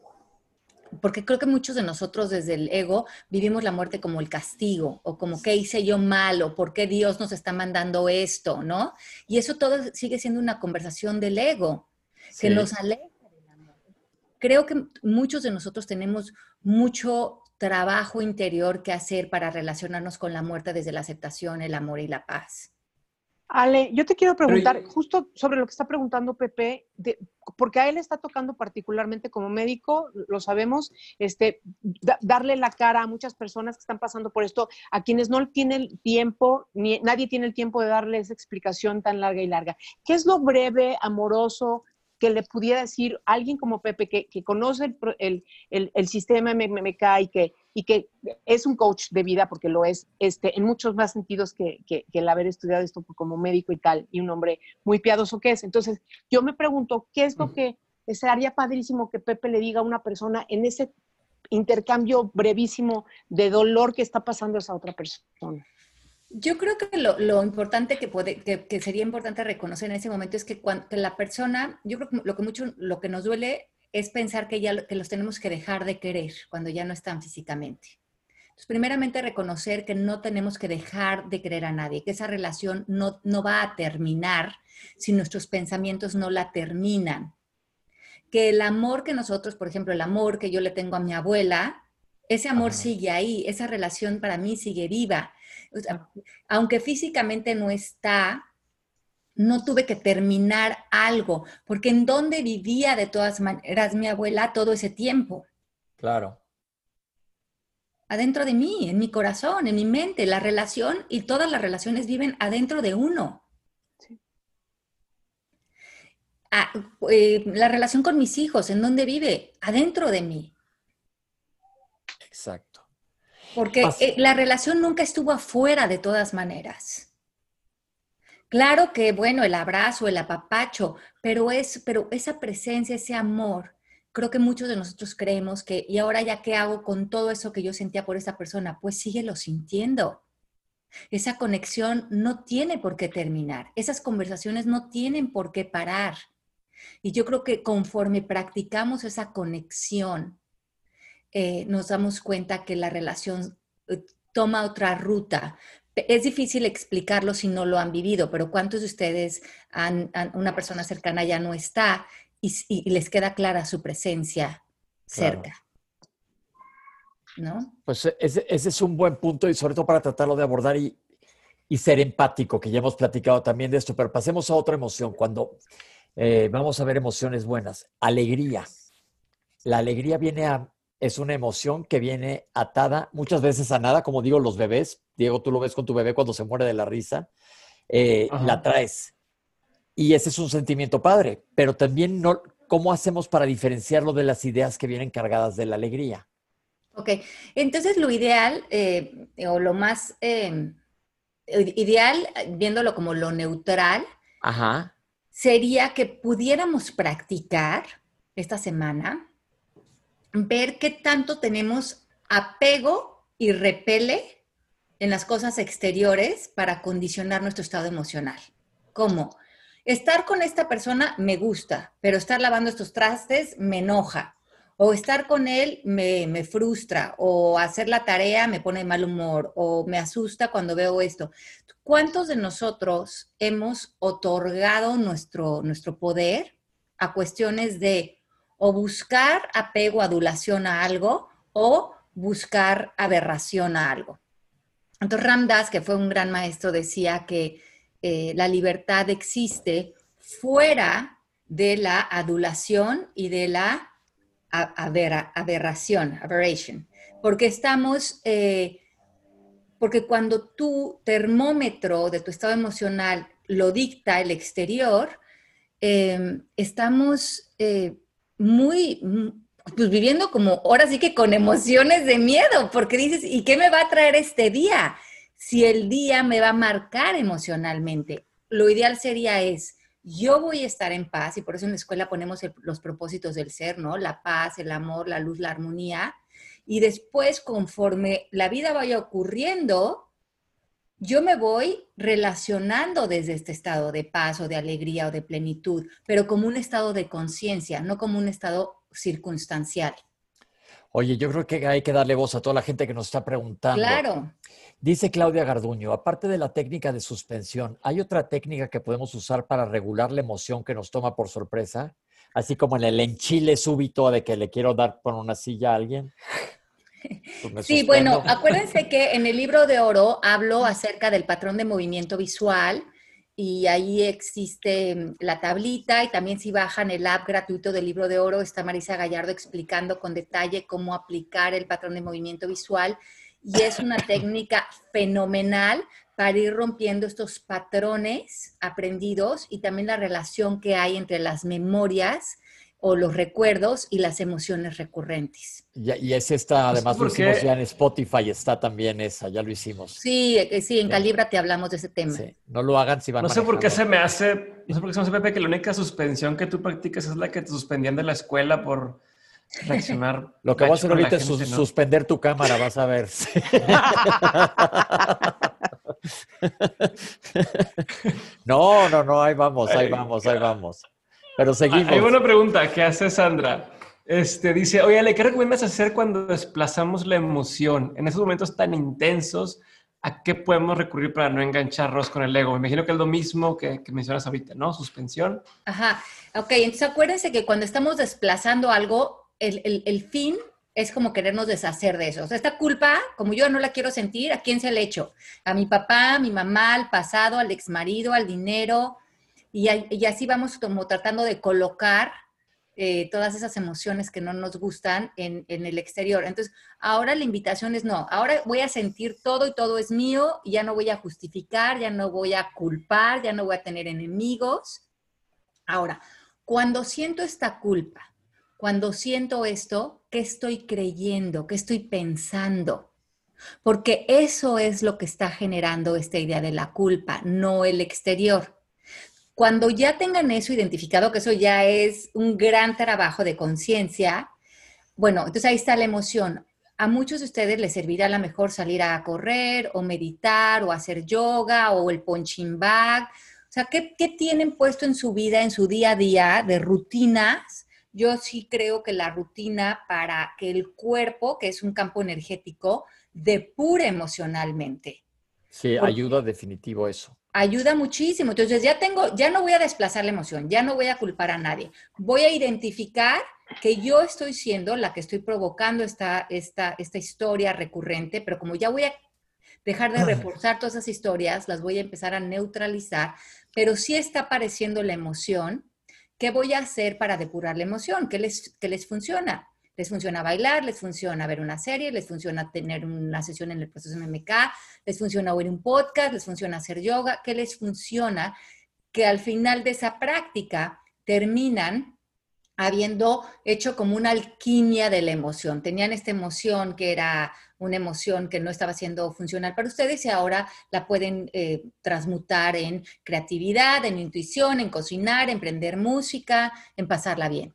porque creo que muchos de nosotros desde el ego vivimos la muerte como el castigo o como qué hice yo mal o por qué Dios nos está mandando esto, ¿no? Y eso todo sigue siendo una conversación del ego que nos aleja del amor. Creo que muchos de nosotros tenemos mucho trabajo interior que hacer para relacionarnos con la muerte desde la aceptación, el amor y la paz. Ale, yo te quiero preguntar, justo sobre lo que está preguntando Pepe, porque a él está tocando particularmente como médico, lo sabemos, este, darle la cara a muchas personas que están pasando por esto, a quienes no tienen tiempo, ni nadie tiene el tiempo de darle esa explicación tan larga y larga. ¿Qué es lo breve, amoroso, que le pudiera decir alguien como Pepe, que, conoce el, el, el, sistema MMK y que, y que es un coach de vida, porque lo es este, en muchos más sentidos que, que, el haber estudiado esto como médico y tal, y un hombre muy piadoso que es. Entonces, yo me pregunto, ¿qué es lo que sería padrísimo que Pepe le diga a una persona en ese intercambio brevísimo de dolor que está pasando a esa otra persona? Yo creo que lo, importante que, puede, que, sería importante reconocer en ese momento es que, cuando, la persona, yo creo que lo que mucho, lo que nos duele es pensar que ya que los tenemos que dejar de querer cuando ya no están físicamente. Entonces, primeramente reconocer que no tenemos que dejar de querer a nadie, que esa relación no, no va a terminar si nuestros pensamientos no la terminan. Que el amor que nosotros, por ejemplo, el amor que yo le tengo a mi abuela, ese amor sigue ahí, esa relación para mí sigue viva aunque físicamente no está, no tuve que terminar algo, porque en dónde vivía de todas maneras mi abuela todo ese tiempo. Claro. Adentro de mí, en mi corazón, en mi mente, la relación y todas las relaciones viven adentro de uno. Ah, eh, la relación con mis hijos, ¿en dónde vive? Adentro de mí. Exacto. Porque eh, la relación nunca estuvo afuera de todas maneras. Claro que, bueno, el abrazo, el apapacho, pero, es, pero esa presencia, ese amor, creo que muchos de nosotros creemos que, ¿y ahora ya qué hago con todo eso que yo sentía por esa persona? Pues síguelo sintiendo. Esa conexión no tiene por qué terminar. Esas conversaciones no tienen por qué parar. Y yo creo que conforme practicamos esa conexión, eh, nos damos cuenta que la relación eh, toma otra ruta. Es difícil explicarlo si no lo han vivido, pero ¿cuántos de ustedes, han, una persona cercana ya no está y, les queda clara su presencia cerca? ¿No? Pues e, ese, es un buen punto y sobre todo para tratarlo de abordar y, y, ser empático, que ya hemos platicado también de esto, pero pasemos a otra emoción. Cuando eh, vamos a ver emociones buenas, alegría. La alegría viene a es una emoción que viene atada muchas veces a nada, como digo, los bebés. Diego, tú lo ves con tu bebé cuando se muere de la risa, eh, la traes. Y ese es un sentimiento padre, pero también no, ¿cómo hacemos para diferenciarlo de las ideas que vienen cargadas de la alegría? Ok, entonces lo ideal eh, o lo más eh, ideal, viéndolo como lo neutral, Ajá. sería que pudiéramos practicar esta semana, ver qué tanto tenemos apego y repele en las cosas exteriores para condicionar nuestro estado emocional. ¿Cómo? Estar con esta persona me gusta, pero estar lavando estos trastes me enoja. O estar con él me, me frustra, o hacer la tarea me pone de mal humor, o me asusta cuando veo esto. ¿Cuántos de nosotros hemos otorgado nuestro, nuestro poder a cuestiones de o buscar apego, adulación a algo, o buscar aberración a algo? Entonces Ram Dass, que fue un gran maestro, decía que eh, la libertad existe fuera de la adulación y de la a- abera- aberración, aberration, porque estamos, eh, porque cuando tu termómetro de tu estado emocional lo dicta el exterior, eh, estamos muy, mm, pues viviendo como ahora sí que con emociones de miedo, porque dices, ¿y qué me va a traer este día? Si el día me va a marcar emocionalmente, lo ideal sería es, yo voy a estar en paz y por eso en la escuela ponemos los propósitos del ser, ¿no? La paz, el amor, la luz, la armonía. Y después, conforme la vida vaya ocurriendo, yo me voy relacionando desde este estado de paz o de alegría o de plenitud, pero como un estado de conciencia, no como un estado circunstancial. Oye, yo creo que hay que darle voz a toda la gente que nos está preguntando. Claro. Dice Claudia Garduño, aparte de la técnica de suspensión, ¿hay otra técnica que podemos usar para regular la emoción que nos toma por sorpresa? Así como en el enchile súbito de que le quiero dar por una silla a alguien. Pues Sí, bueno, acuérdense que en el libro de oro hablo acerca del patrón de movimiento visual y ahí existe mm, la tablita y también si bajan el app gratuito del libro de oro está Marisa Gallardo explicando con detalle cómo aplicar el patrón de movimiento visual y es una técnica fenomenal para ir rompiendo estos patrones aprendidos y también la relación que hay entre las memorias o los recuerdos y las emociones recurrentes. Y, y es esta, además lo hicimos ya en Spotify, está también esa, ya lo hicimos. Sí, eh, sí, en. Calibra te hablamos de ese tema. Sí, No lo hagan si van No sé por qué se me hace, no sé por qué se me hace, Pepe, que la única suspensión que tú practicas es la que te suspendían de la escuela por reaccionar. Lo que voy a hacer ahorita es gente, sus- ¿no? suspender tu cámara, vas a ver. No, no, no, ahí vamos, ahí vamos, ahí vamos. Pero Ah, seguimos. Hay una pregunta que hace Sandra. Este, dice, oye, Ale, ¿qué recomiendas hacer cuando desplazamos la emoción? En esos momentos tan intensos, ¿a qué podemos recurrir para no engancharnos con el ego? Me imagino que es lo mismo que, que mencionas ahorita, ¿no? Suspensión. Ajá. Ok, entonces acuérdense que cuando estamos desplazando algo, el, el- el fin es como querernos deshacer de eso. O sea, esta culpa, como yo no la quiero sentir, ¿a quién se le echo? A mi papá, a mi mamá, al pasado, al exmarido, al dinero. Y, así vamos como tratando de colocar eh, todas esas emociones que no nos gustan en, en el exterior. Entonces, ahora la invitación es no, ahora voy a sentir todo y todo es mío y ya no voy a justificar, ya no voy a culpar, ya no voy a tener enemigos. Ahora, cuando siento esta culpa, cuando siento esto, ¿qué estoy creyendo? ¿Qué estoy pensando? Porque eso es lo que está generando esta idea de la culpa, no el exterior. Cuando ya tengan eso identificado, que eso ya es un gran trabajo de conciencia, bueno, entonces ahí está la emoción. A muchos de ustedes les servirá a lo mejor salir a correr o meditar o hacer yoga o el punching bag. O sea, ¿qué, qué tienen puesto en su vida, en su día a día de rutinas? Yo sí creo que la rutina para que el cuerpo, que es un campo energético, depure emocionalmente Sí, ayuda definitivo eso. Ayuda muchísimo. Entonces ya tengo, ya no voy a desplazar la emoción, ya no voy a culpar a nadie. Voy a identificar que yo estoy siendo la que estoy provocando esta, esta, esta historia recurrente, pero como ya voy a dejar de reforzar todas esas historias, las voy a empezar a neutralizar, pero sí está apareciendo la emoción. ¿Qué voy a hacer para depurar la emoción? ¿Qué les, qué les funciona? Les funciona bailar, les funciona ver una serie, les funciona tener una sesión en el proceso MMK, les funciona oír un podcast, les funciona hacer yoga, ¿qué les funciona? Que al final de esa práctica terminan habiendo hecho como una alquimia de la emoción. Tenían esta emoción que era una emoción que no estaba siendo funcional para ustedes y ahora la pueden eh, transmutar en creatividad, en intuición, en cocinar, en prender música, en pasarla bien.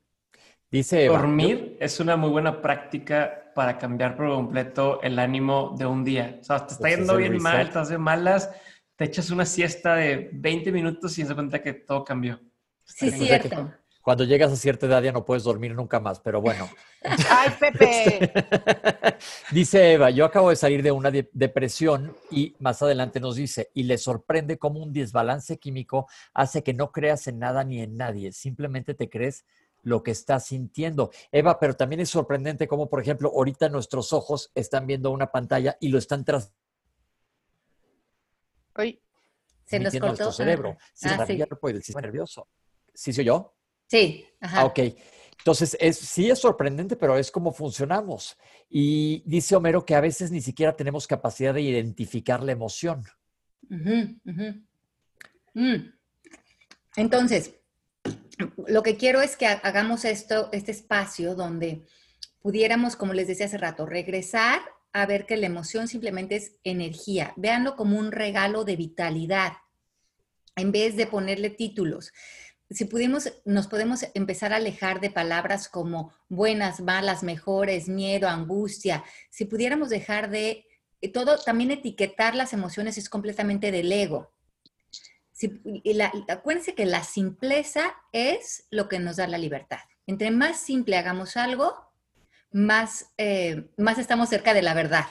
Dice Dormir es una muy buena práctica para cambiar por completo el ánimo de un día. O sea, te está pues yendo bien mal, estás de malas, te echas una siesta de 20 minutos y se cuenta que todo cambió. Sí, cierto. Cuando llegas a cierta edad ya no puedes dormir nunca más, pero bueno. ¡Ay, Pepe! dice Eva, yo acabo de salir de una depresión y más adelante nos dice, y le sorprende cómo un desbalance químico hace que no creas en nada ni en nadie, simplemente te crees lo que estás sintiendo. Eva, pero también es sorprendente cómo, por ejemplo, ahorita nuestros ojos están viendo una pantalla y lo están tras... Se nos cortó. nuestro cerebro. Sí, ah, sí. el sistema nervioso. ¿Sí soy yo? Sí. Ajá. Ah, ok. Entonces, es, sí es sorprendente, pero es como funcionamos. Y dice Homero que a veces ni siquiera tenemos capacidad de identificar la emoción. Mm. Entonces, lo que quiero es que hagamos esto, este espacio donde pudiéramos, como les decía hace rato, regresar a ver que la emoción simplemente es energía. Véanlo como un regalo de vitalidad, en vez de ponerle títulos si pudimos, nos podemos empezar a alejar de palabras como buenas, malas, mejores, miedo, angustia, si pudiéramos dejar de eh, todo, también etiquetar las emociones es completamente del ego. Acuérdense que la simpleza es lo que nos da la libertad. Entre más simple hagamos algo, más, eh, más estamos cerca de la verdad.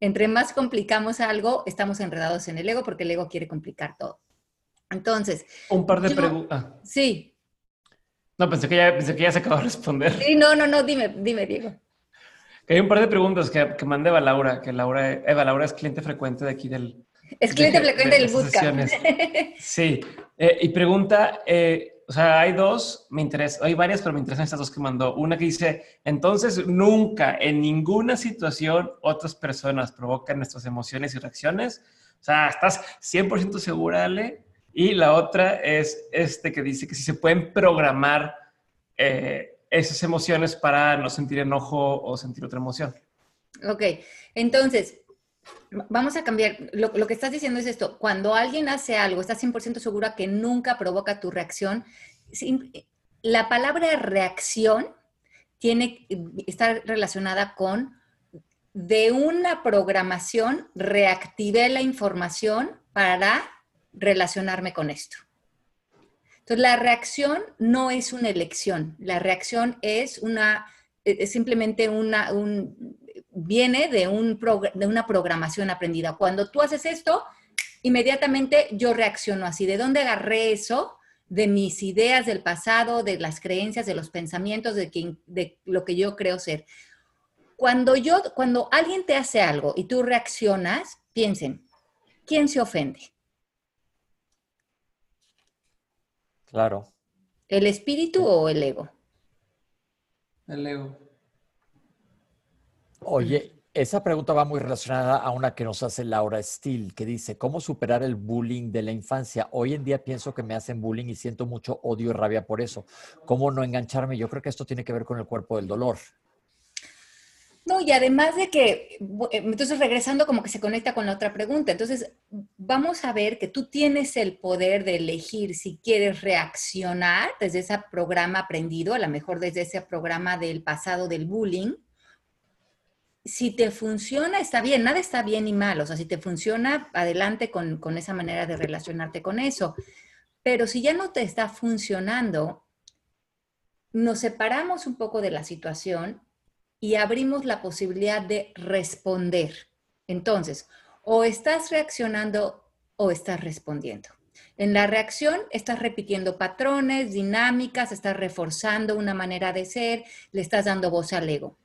Entre más complicamos algo, estamos enredados en el ego porque el ego quiere complicar todo. Entonces. Un par de preguntas. Ah. Sí. No, pensé que, ya, pensé que ya se acabó de responder. Sí, no, no, no, dime, dime, Diego. Hay un par de preguntas que, que mandé Eva Laura, que Laura, Eva Laura es cliente frecuente de aquí del... Es cliente frecuente del bootcamp. Sí, eh, y pregunta, eh, o sea, hay dos, me interesa, hay varias, pero me interesan estas dos que mandó. Una que dice, entonces nunca, en ninguna situación, otras personas provocan nuestras emociones y reacciones. O sea, ¿estás 100% segura, Ale? Y la otra es este que dice que si se pueden programar eh, esas emociones para no sentir enojo o sentir otra emoción. Ok, entonces, vamos a cambiar. Lo, que estás diciendo es esto. Cuando alguien hace algo, estás 100% segura que nunca provoca tu reacción. La palabra reacción tiene, está relacionada con de una programación reactivé la información para relacionarme con esto. Entonces, la reacción no es una elección, la reacción es una, es simplemente una, un, viene de, un de una programación aprendida. Cuando tú haces esto, inmediatamente yo reacciono así. ¿De dónde agarré eso? De mis ideas del pasado, de las creencias, de los pensamientos, de, quien, de lo que yo creo ser. Cuando, yo, cuando alguien te hace algo y tú reaccionas, piensen, ¿quién se ofende? Claro. ¿El espíritu o el ego? El ego. Oye, esa pregunta va muy relacionada a una que nos hace Laura Steele, que dice, ¿cómo superar el bullying de la infancia? Hoy en día pienso que me hacen bullying y siento mucho odio y rabia por eso. ¿Cómo no engancharme? Yo creo que esto tiene que ver con el cuerpo del dolor. No, y además de que, eh, entonces regresando como que se conecta con la otra pregunta, entonces vamos a ver que tú tienes el poder de elegir si quieres reaccionar desde ese programa aprendido, a lo mejor desde ese programa del pasado del bullying. Si te funciona, está bien, nada está bien y mal, o sea, si te funciona, adelante con, con esa manera de relacionarte con eso. Pero si ya no te está funcionando, nos separamos un poco de la situación y abrimos la posibilidad de responder. Entonces, o estás reaccionando o estás respondiendo. En la reacción estás repitiendo patrones, dinámicas, estás reforzando una manera de ser, le estás dando voz al ego.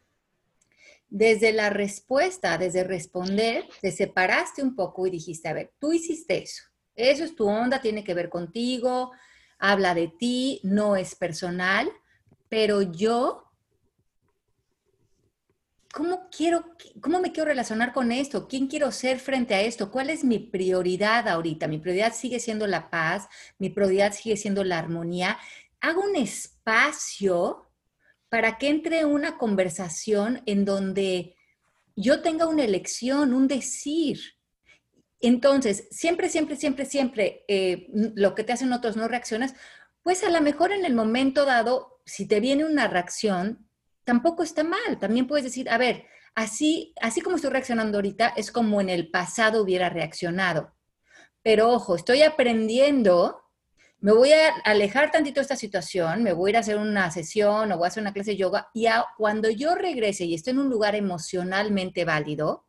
Desde la respuesta, desde responder, te separaste un poco y dijiste, a ver, tú hiciste eso. Eso es tu onda, tiene que ver contigo, habla de ti, no es personal, pero yo ¿cómo quiero, cómo me quiero relacionar con esto? ¿Quién quiero ser frente a esto? ¿Cuál es mi prioridad ahorita? Mi prioridad sigue siendo la paz, mi prioridad sigue siendo la armonía. Hago un espacio para que entre una conversación en donde yo tenga una elección, un decir. Entonces, siempre, siempre, siempre, siempre, eh, lo que te hacen otros no reaccionas, pues a lo mejor en el momento dado, si te viene una reacción, tampoco está mal. También puedes decir, a ver, así, así como estoy reaccionando ahorita, es como en el pasado hubiera reaccionado. Pero ojo, estoy aprendiendo me voy a alejar tantito de esta situación, me voy a ir a hacer una sesión o voy a hacer una clase de yoga y cuando yo regrese y esté en un lugar emocionalmente válido,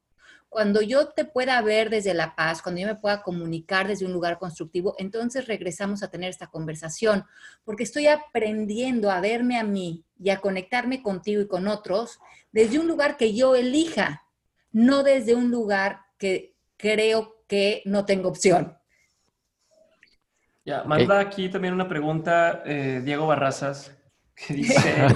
cuando yo te pueda ver desde la paz, cuando yo me pueda comunicar desde un lugar constructivo, entonces regresamos a tener esta conversación, porque estoy aprendiendo a verme a mí y a conectarme contigo y con otros desde un lugar que yo elija, no desde un lugar que creo que no tengo opción. Ya, manda aquí también una pregunta eh, Diego Barrazas, que dice,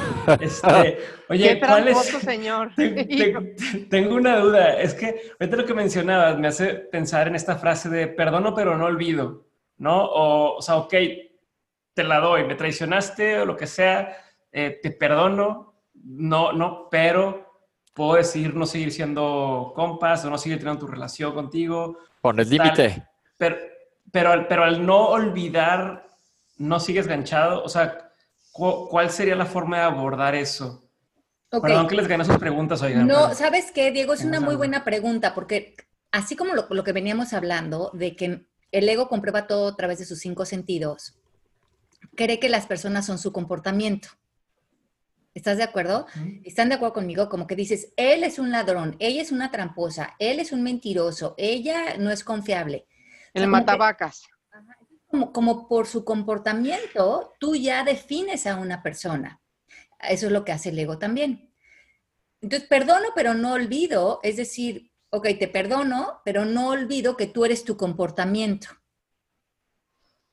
este, oye, ¿cuál es? señor? tengo una duda, es que ahorita lo que mencionabas me hace pensar en esta frase de perdono pero no olvido, ¿no? O, o sea, ok, te la doy, me traicionaste o lo que sea, eh, te perdono, no, no, pero puedo decir no seguir siendo compas o no seguir teniendo tu relación contigo. Pon el límite. Pero, pero, pero al no olvidar, no sigues ganchado. O sea, ¿cuál sería la forma de abordar eso? Perdón que les gane sus preguntas, oigan. No, ¿sabes qué, Diego? Es una muy buena pregunta, porque así como lo, lo, que veníamos hablando, de que el ego comprueba todo a través de sus cinco sentidos, cree que las personas son su comportamiento. ¿Estás de acuerdo? ¿Están de acuerdo conmigo? Como que dices, él es un ladrón, ella es una tramposa, él es un mentiroso, ella no es confiable. El matabacas. como, como por su comportamiento, tú ya defines a una persona. Eso es lo que hace el ego también. Entonces, perdono, pero no olvido, es decir, ok, te perdono, pero no olvido que tú eres tu comportamiento.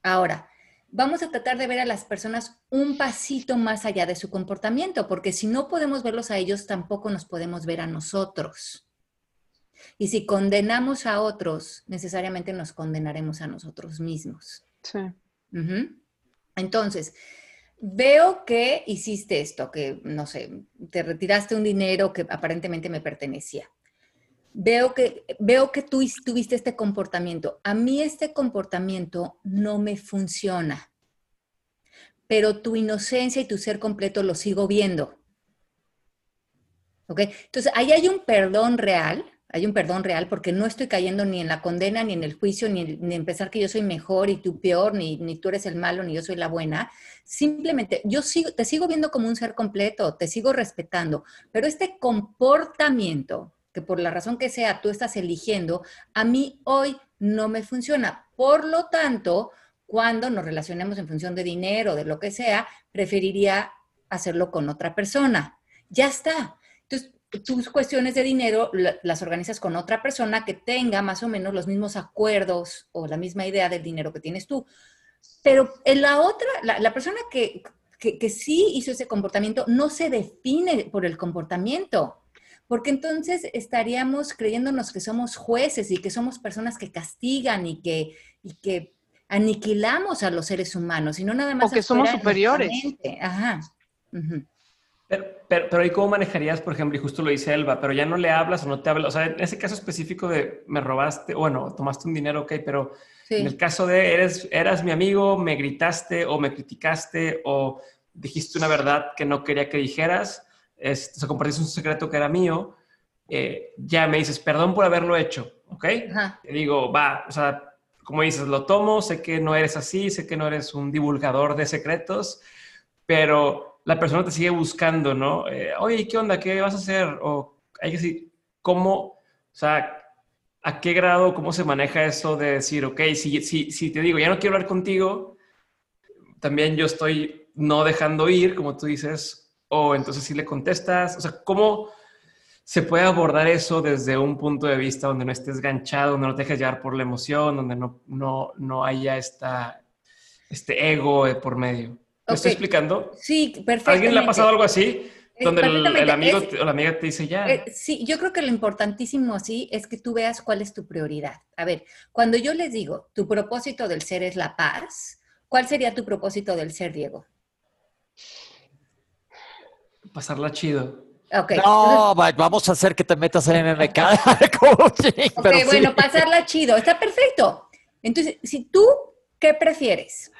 Ahora, vamos a tratar de ver a las personas un pasito más allá de su comportamiento, porque si no podemos verlos a ellos, tampoco nos podemos ver a nosotros. Y si condenamos a otros, necesariamente nos condenaremos a nosotros mismos. Sí. Entonces, veo que hiciste esto, que, no sé, te retiraste un dinero que aparentemente me pertenecía. Veo que, veo que tú tuviste este comportamiento. A mí este comportamiento no me funciona, pero tu inocencia y tu ser completo lo sigo viendo. ¿Ok? Entonces, ahí hay un perdón real hay un perdón real porque no estoy cayendo ni en la condena, ni en el juicio, ni, en pensar que yo soy mejor y tú peor, ni, ni, tú eres el malo, ni yo soy la buena. Simplemente yo sigo, te sigo viendo como un ser completo, te sigo respetando, pero este comportamiento, que por la razón que sea tú estás eligiendo, a mí hoy no me funciona. Por lo tanto, cuando nos relacionemos en función de dinero, de lo que sea, preferiría hacerlo con otra persona. Ya está tus cuestiones de dinero las organizas con otra persona que tenga más o menos los mismos acuerdos o la misma idea del dinero que tienes tú. Pero en la otra, la, persona que, que, sí hizo ese comportamiento no se define por el comportamiento, porque entonces estaríamos creyéndonos que somos jueces y que somos personas que castigan y que, y que aniquilamos a los seres humanos, y no nada más. O que somos superiores. Ajá. Pero, pero, pero, ¿y cómo manejarías, por ejemplo, y justo lo dice Elba, pero ya no le hablas o no te hablas? O sea, en ese caso específico de me robaste, bueno, tomaste un dinero, ok, pero en el caso de eres, eras mi amigo, me gritaste o me criticaste o dijiste una verdad que no quería que dijeras, este, o sea, compartiste un secreto que era mío, eh, ya me dices, perdón por haberlo hecho, ¿ok? Te digo, va, o sea, como dices, lo tomo, sé que no eres así, sé que no eres un divulgador de secretos, pero la persona te sigue buscando, ¿no? Eh, Oye, ¿qué onda? ¿Qué vas a hacer? O hay que decir, ¿cómo, o sea, a qué grado, cómo se maneja eso de decir, ok, si, si, si te digo, ya no quiero hablar contigo, también yo estoy no dejando ir, como tú dices, o entonces si le contestas, o sea, ¿cómo se puede abordar eso desde un punto de vista donde no estés ganchado, donde no te dejes llevar por la emoción, donde no, no, no haya esta, este ego por medio? ¿Me estoy explicando? Sí, perfecto. ¿Alguien le ha pasado algo así? Donde el, amigo o la amiga te dice ya. Eh, sí, yo creo que lo importantísimo así es que tú veas cuál es tu prioridad. A ver, cuando yo les digo, tu propósito del ser es la paz, ¿cuál sería tu propósito del ser, Diego? pasarla chido. Ok. No, va- vamos a hacer que te metas en MMK coaching. Ok, pero sí. bueno, pasarla chido, está perfecto. Entonces, si tú, ¿qué prefieres?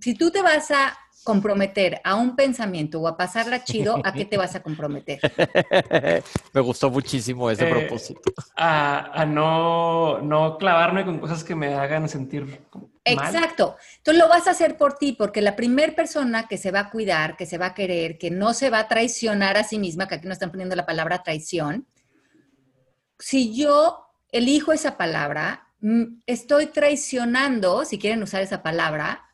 Si tú te vas a comprometer a un pensamiento o a pasarla chido, ¿a qué te vas a comprometer? Me gustó muchísimo ese Eh, propósito. A, a no, no clavarme con cosas que me hagan sentir mal. Exacto. Entonces lo vas a hacer por ti, porque la primera persona que se va a cuidar, que se va a querer, que no se va a traicionar a sí misma, que aquí no están poniendo la palabra traición, si yo elijo esa palabra, mm, estoy traicionando, si quieren usar esa palabra,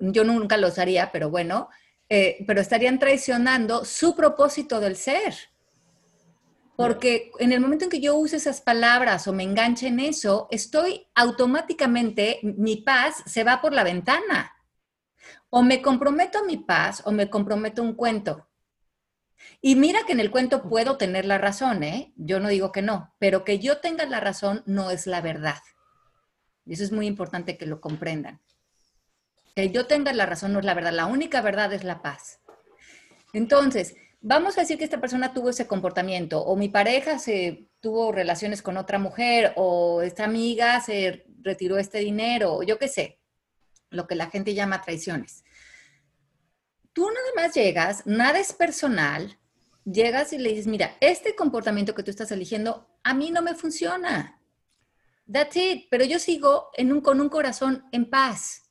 yo nunca lo usaría, pero bueno, eh, pero estarían traicionando su propósito del ser. Porque en el momento en que yo use esas palabras o me enganche en eso, estoy automáticamente, mi paz se va por la ventana. O me comprometo a mi paz o me comprometo a un cuento. Y mira que en el cuento puedo tener la razón, ¿eh? Yo no digo que no, pero que yo tenga la razón no es la verdad. Y eso es muy importante que lo comprendan. Que yo tenga la razón no es la verdad, la única verdad es la paz. Entonces, vamos a decir que esta persona tuvo ese comportamiento, o mi pareja se tuvo relaciones con otra mujer, o esta amiga se retiró este dinero, o yo qué sé, lo que la gente llama traiciones. Tú nada más llegas, nada es personal, llegas y le dices, mira, este comportamiento que tú estás eligiendo a mí no me funciona. That's it, pero yo sigo con un corazón en paz.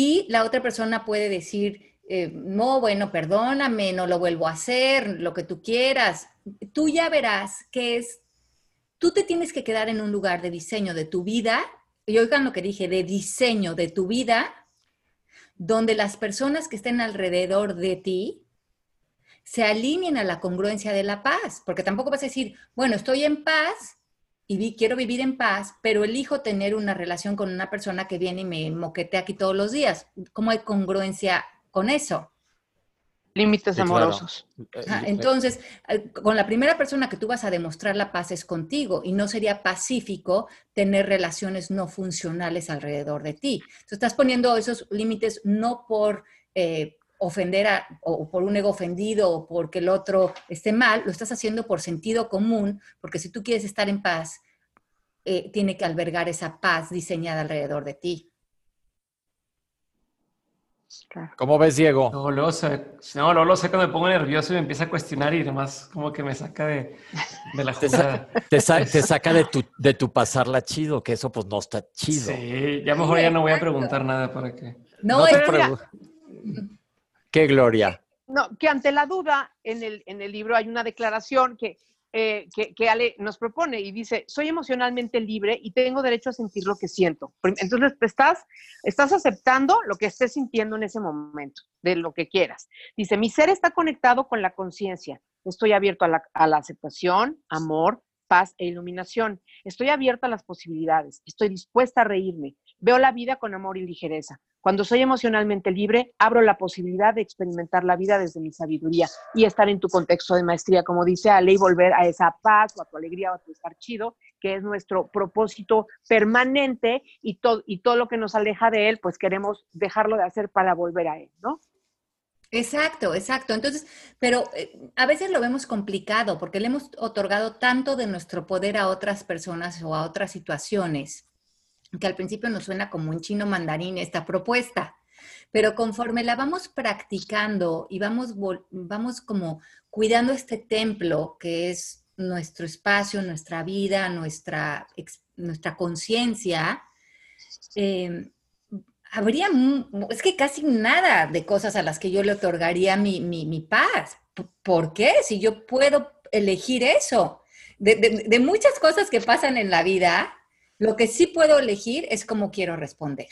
Y la otra persona puede decir, eh, no, bueno, perdóname, no lo vuelvo a hacer, lo que tú quieras. Tú ya verás que es, tú te tienes que quedar en un lugar de diseño de tu vida, y oigan lo que dije, de diseño de tu vida, donde las personas que estén alrededor de ti se alineen a la congruencia de la paz, porque tampoco vas a decir, bueno, estoy en paz y vi- quiero vivir en paz, pero elijo tener una relación con una persona que viene y me moquetea aquí todos los días. ¿Cómo hay congruencia con eso? Límites Sí, amorosos. Ajá, Eh, entonces, eh, con la primera persona que tú vas a demostrar la paz es contigo y no sería pacífico tener relaciones no funcionales alrededor de ti. Tú estás poniendo esos límites no por eh, ofender a, o por un ego ofendido o porque el otro esté mal, lo estás haciendo por sentido común, porque si tú quieres estar en paz, eh, tiene que albergar esa paz diseñada alrededor de ti. ¿Cómo ves, Diego? No, luego se, no, luego lo sé cuando me pongo nervioso y me empieza a cuestionar y demás como que me saca de, de la Te, sa- jugada. te sa- te saca de tu, de tu pasarla chido, que eso pues no está chido. Sí, ya mejor ya no voy a preguntar nada para que... No, No te es- mira- ¿Qué gloria? No, que ante la duda, en el, en el libro hay una declaración que, eh, que, que Ale nos propone y dice, soy emocionalmente libre y tengo derecho a sentir lo que siento. Entonces, estás, estás aceptando lo que estés sintiendo en ese momento, de lo que quieras. Dice, mi ser está conectado con la conciencia. Estoy abierto a la, a la aceptación, amor, paz e iluminación. Estoy abierto a las posibilidades. Estoy dispuesta a reírme. Veo la vida con amor y ligereza. Cuando soy emocionalmente libre, abro la posibilidad de experimentar la vida desde mi sabiduría y estar en tu contexto de maestría, como dice Ale, y volver a esa paz o a tu alegría o a tu estar chido, que es nuestro propósito permanente y, todo y todo lo que nos aleja de él, pues queremos dejarlo de hacer para volver a él, ¿no? Exacto, exacto. Entonces, pero eh, a veces lo vemos complicado porque le hemos otorgado tanto de nuestro poder a otras personas o a otras situaciones que al principio nos suena como un chino mandarín esta propuesta. Pero conforme la vamos practicando y vamos, vamos como cuidando este templo que es nuestro espacio, nuestra vida, nuestra, nuestra conciencia, eh, habría, es que casi nada de cosas a las que yo le otorgaría mi, mi, paz. ¿Por qué? Si yo puedo elegir eso. De- de muchas cosas que pasan en la vida, lo que sí puedo elegir es cómo quiero responder.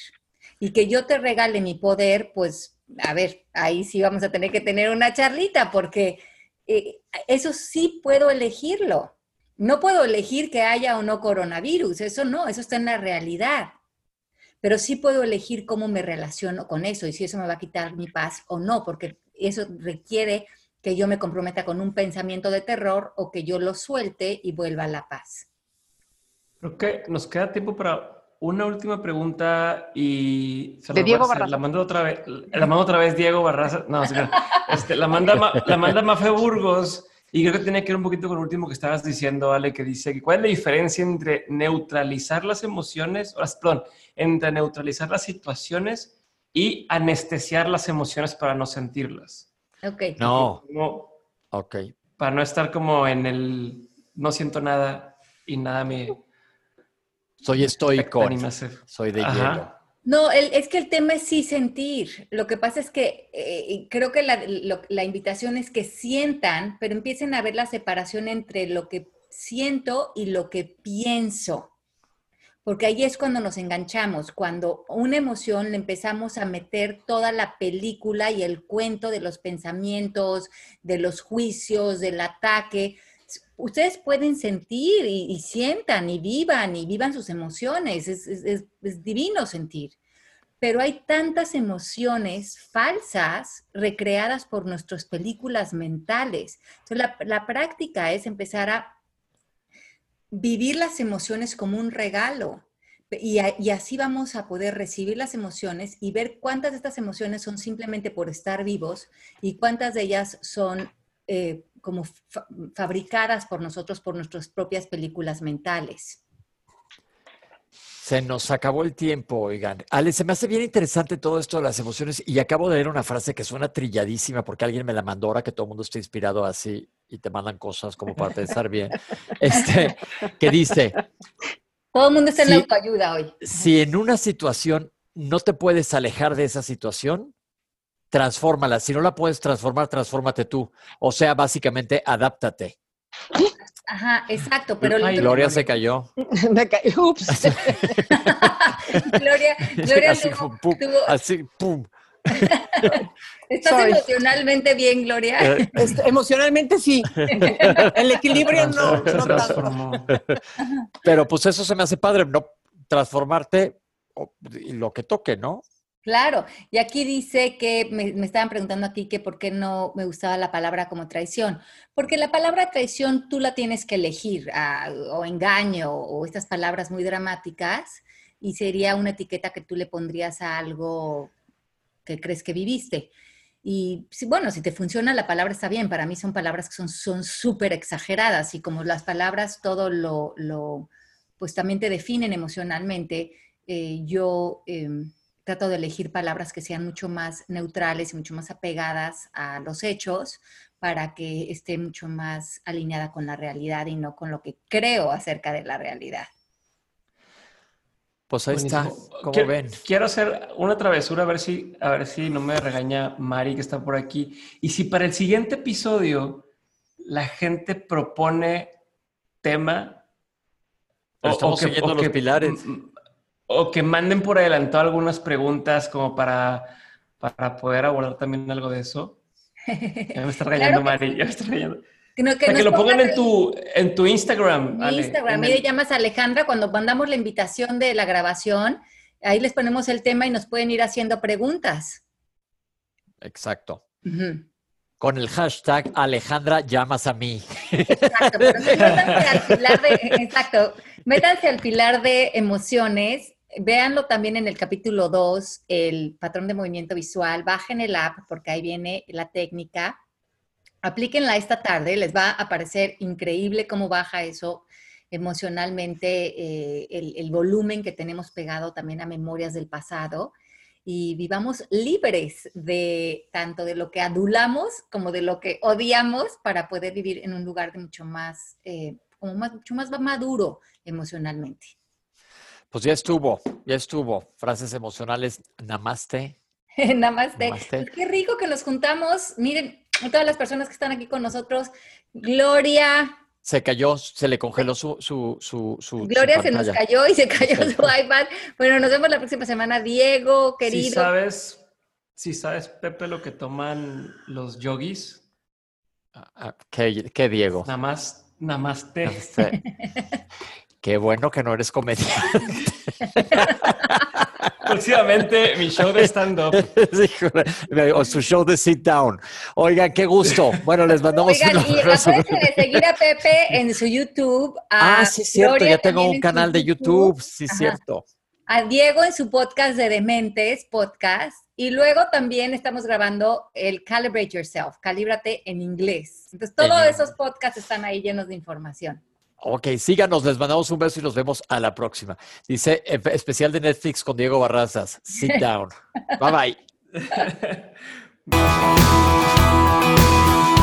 Y que yo te regale mi poder, pues, a ver, ahí sí vamos a tener que tener una charlita, porque eh, eso sí puedo elegirlo. No puedo elegir que haya o no coronavirus, eso no, eso está en la realidad pero sí puedo elegir cómo me relaciono con eso y si eso me va a quitar mi paz o no, porque eso requiere que yo me comprometa con un pensamiento de terror o que yo lo suelte y vuelva a la paz. Creo que nos queda tiempo para una última pregunta y se De la, Diego. Barraza. la mando otra vez, la mando otra vez Diego Barraza. No. Este, la manda Ma- la manda Mafe Burgos y creo que tiene que ver un poquito con lo último que estabas diciendo, Ale, que dice que cuál es la diferencia entre neutralizar las emociones, o las- perdón, entre neutralizar las situaciones y anestesiar las emociones para no sentirlas. Ok. No, Como- ok. para no estar como en el no siento nada y nada me Soy estoico. Soy de Ajá. hielo. No, el- es que el tema es sí sentir. Lo que pasa es que eh, creo que la, lo- la invitación es que sientan, pero empiecen a ver la separación entre lo que siento y lo que pienso. Porque ahí es cuando nos enganchamos, cuando una emoción le empezamos a meter toda la película y el cuento de los pensamientos, de los juicios, del ataque. Ustedes pueden sentir y, sientan y vivan y vivan sus emociones. Es, divino sentir. Pero hay tantas emociones falsas recreadas por nuestras películas mentales. La, práctica es empezar a vivir las emociones como un regalo. Y así vamos a poder recibir las emociones y ver cuántas de estas emociones son simplemente por estar vivos y cuántas de ellas son eh, como fa- fabricadas por nosotros por nuestras propias películas mentales. Se nos acabó el tiempo, oigan. Ale, se me hace bien interesante todo esto de las emociones y acabo de leer una frase que suena trilladísima porque alguien me la mandó ahora que todo el mundo está inspirado así y te mandan cosas como para pensar bien. Este, que dice, Todo el mundo está en la autoayuda hoy. si en una situación no te puedes alejar de esa situación, transfórmala. Si no la puedes transformar, transfórmate tú. O sea, básicamente, adáptate. Ajá, exacto, pero Ay, Gloria se cayó. Me caí. Ups. Gloria, Gloria así, tuvo- pum, tuvo- así, pum. ¿Estás Sorry. emocionalmente bien, Gloria? Eh, emocionalmente sí. El equilibrio no, no tanto. Pero pues eso se me hace padre, no transformarte lo que toque, ¿no? Claro, y aquí dice que me, estaban preguntando aquí que por qué no me gustaba la palabra como traición. Porque la palabra traición tú la tienes que elegir, ah, o engaño, o estas palabras muy dramáticas, y sería una etiqueta que tú le pondrías a algo que crees que viviste. Y bueno, si te funciona la palabra está bien, para mí son palabras que son súper exageradas y como las palabras todo lo, lo, pues también te definen emocionalmente, eh, yo em, trato de elegir palabras que sean mucho más neutrales y mucho más apegadas a los hechos para que esté mucho más alineada con la realidad y no con lo que creo acerca de la realidad. Pues ahí está, como quiero, ven. Quiero hacer una travesura a ver si, a ver si no me regaña Mari que está por aquí. Y si para el siguiente episodio la gente propone tema Pero estamos siguiendo los pilares. O que manden por adelantado algunas preguntas como para, para poder abordar también algo de eso. Ya me está regañando Claro que Mari, ya me está regañando. Que, no- que Para que nos lo pongan en tu, en tu Instagram. en mi Ale, Instagram. Y el- llamas a Alejandra cuando mandamos la invitación de la grabación. Ahí les ponemos el tema y nos pueden ir haciendo preguntas. Exacto. Con el hashtag Alejandra llamas a mí. Exacto, pero métanse al pilar de, exacto, métanse al pilar de emociones, véanlo también en el capítulo 2, el patrón de movimiento visual, bajen el app porque ahí viene la técnica, aplíquenla esta tarde, les va a parecer increíble cómo baja eso emocionalmente, eh, el, volumen que tenemos pegado también a memorias del pasado. Y vivamos libres de tanto de lo que adulamos como de lo que odiamos para poder vivir en un lugar de mucho más, eh, como mucho más maduro emocionalmente. Pues ya estuvo, ya estuvo. Frases emocionales, namaste. Namaste. Namaste. Pues qué rico que nos juntamos. Miren, a todas las personas que están aquí con nosotros. Gloria, Se cayó, se le congeló su, su, su, su- su Gloria se nos cayó y se cayó su iPad. Bueno, nos vemos la próxima semana. Diego, Si querido. sabes, si sabes, Pepe, lo que toman los yogis, Ah, ah, ¿Qué, qué, Diego? nada más, nada más te. Este, Qué bueno que no eres comediante. Próximamente mi show de stand-up. O su show de sit down. Oigan, qué gusto. Bueno, les mandamos Oigan, un y abrazo. acuérdense de seguir a Pepe en su YouTube. a Ah, sí, cierto. Gloria Ya tengo un canal de YouTube. Sí, Ajá. cierto. a Diego en su podcast de Dementes, podcast, y luego también estamos grabando el Calibrate Yourself, calíbrate en inglés. Entonces, todos esos podcasts están ahí llenos de información. Ok, síganos, les mandamos un beso y nos vemos a la próxima. Dice eh, especial de Netflix con Diego Barrazas. Sit down. bye bye.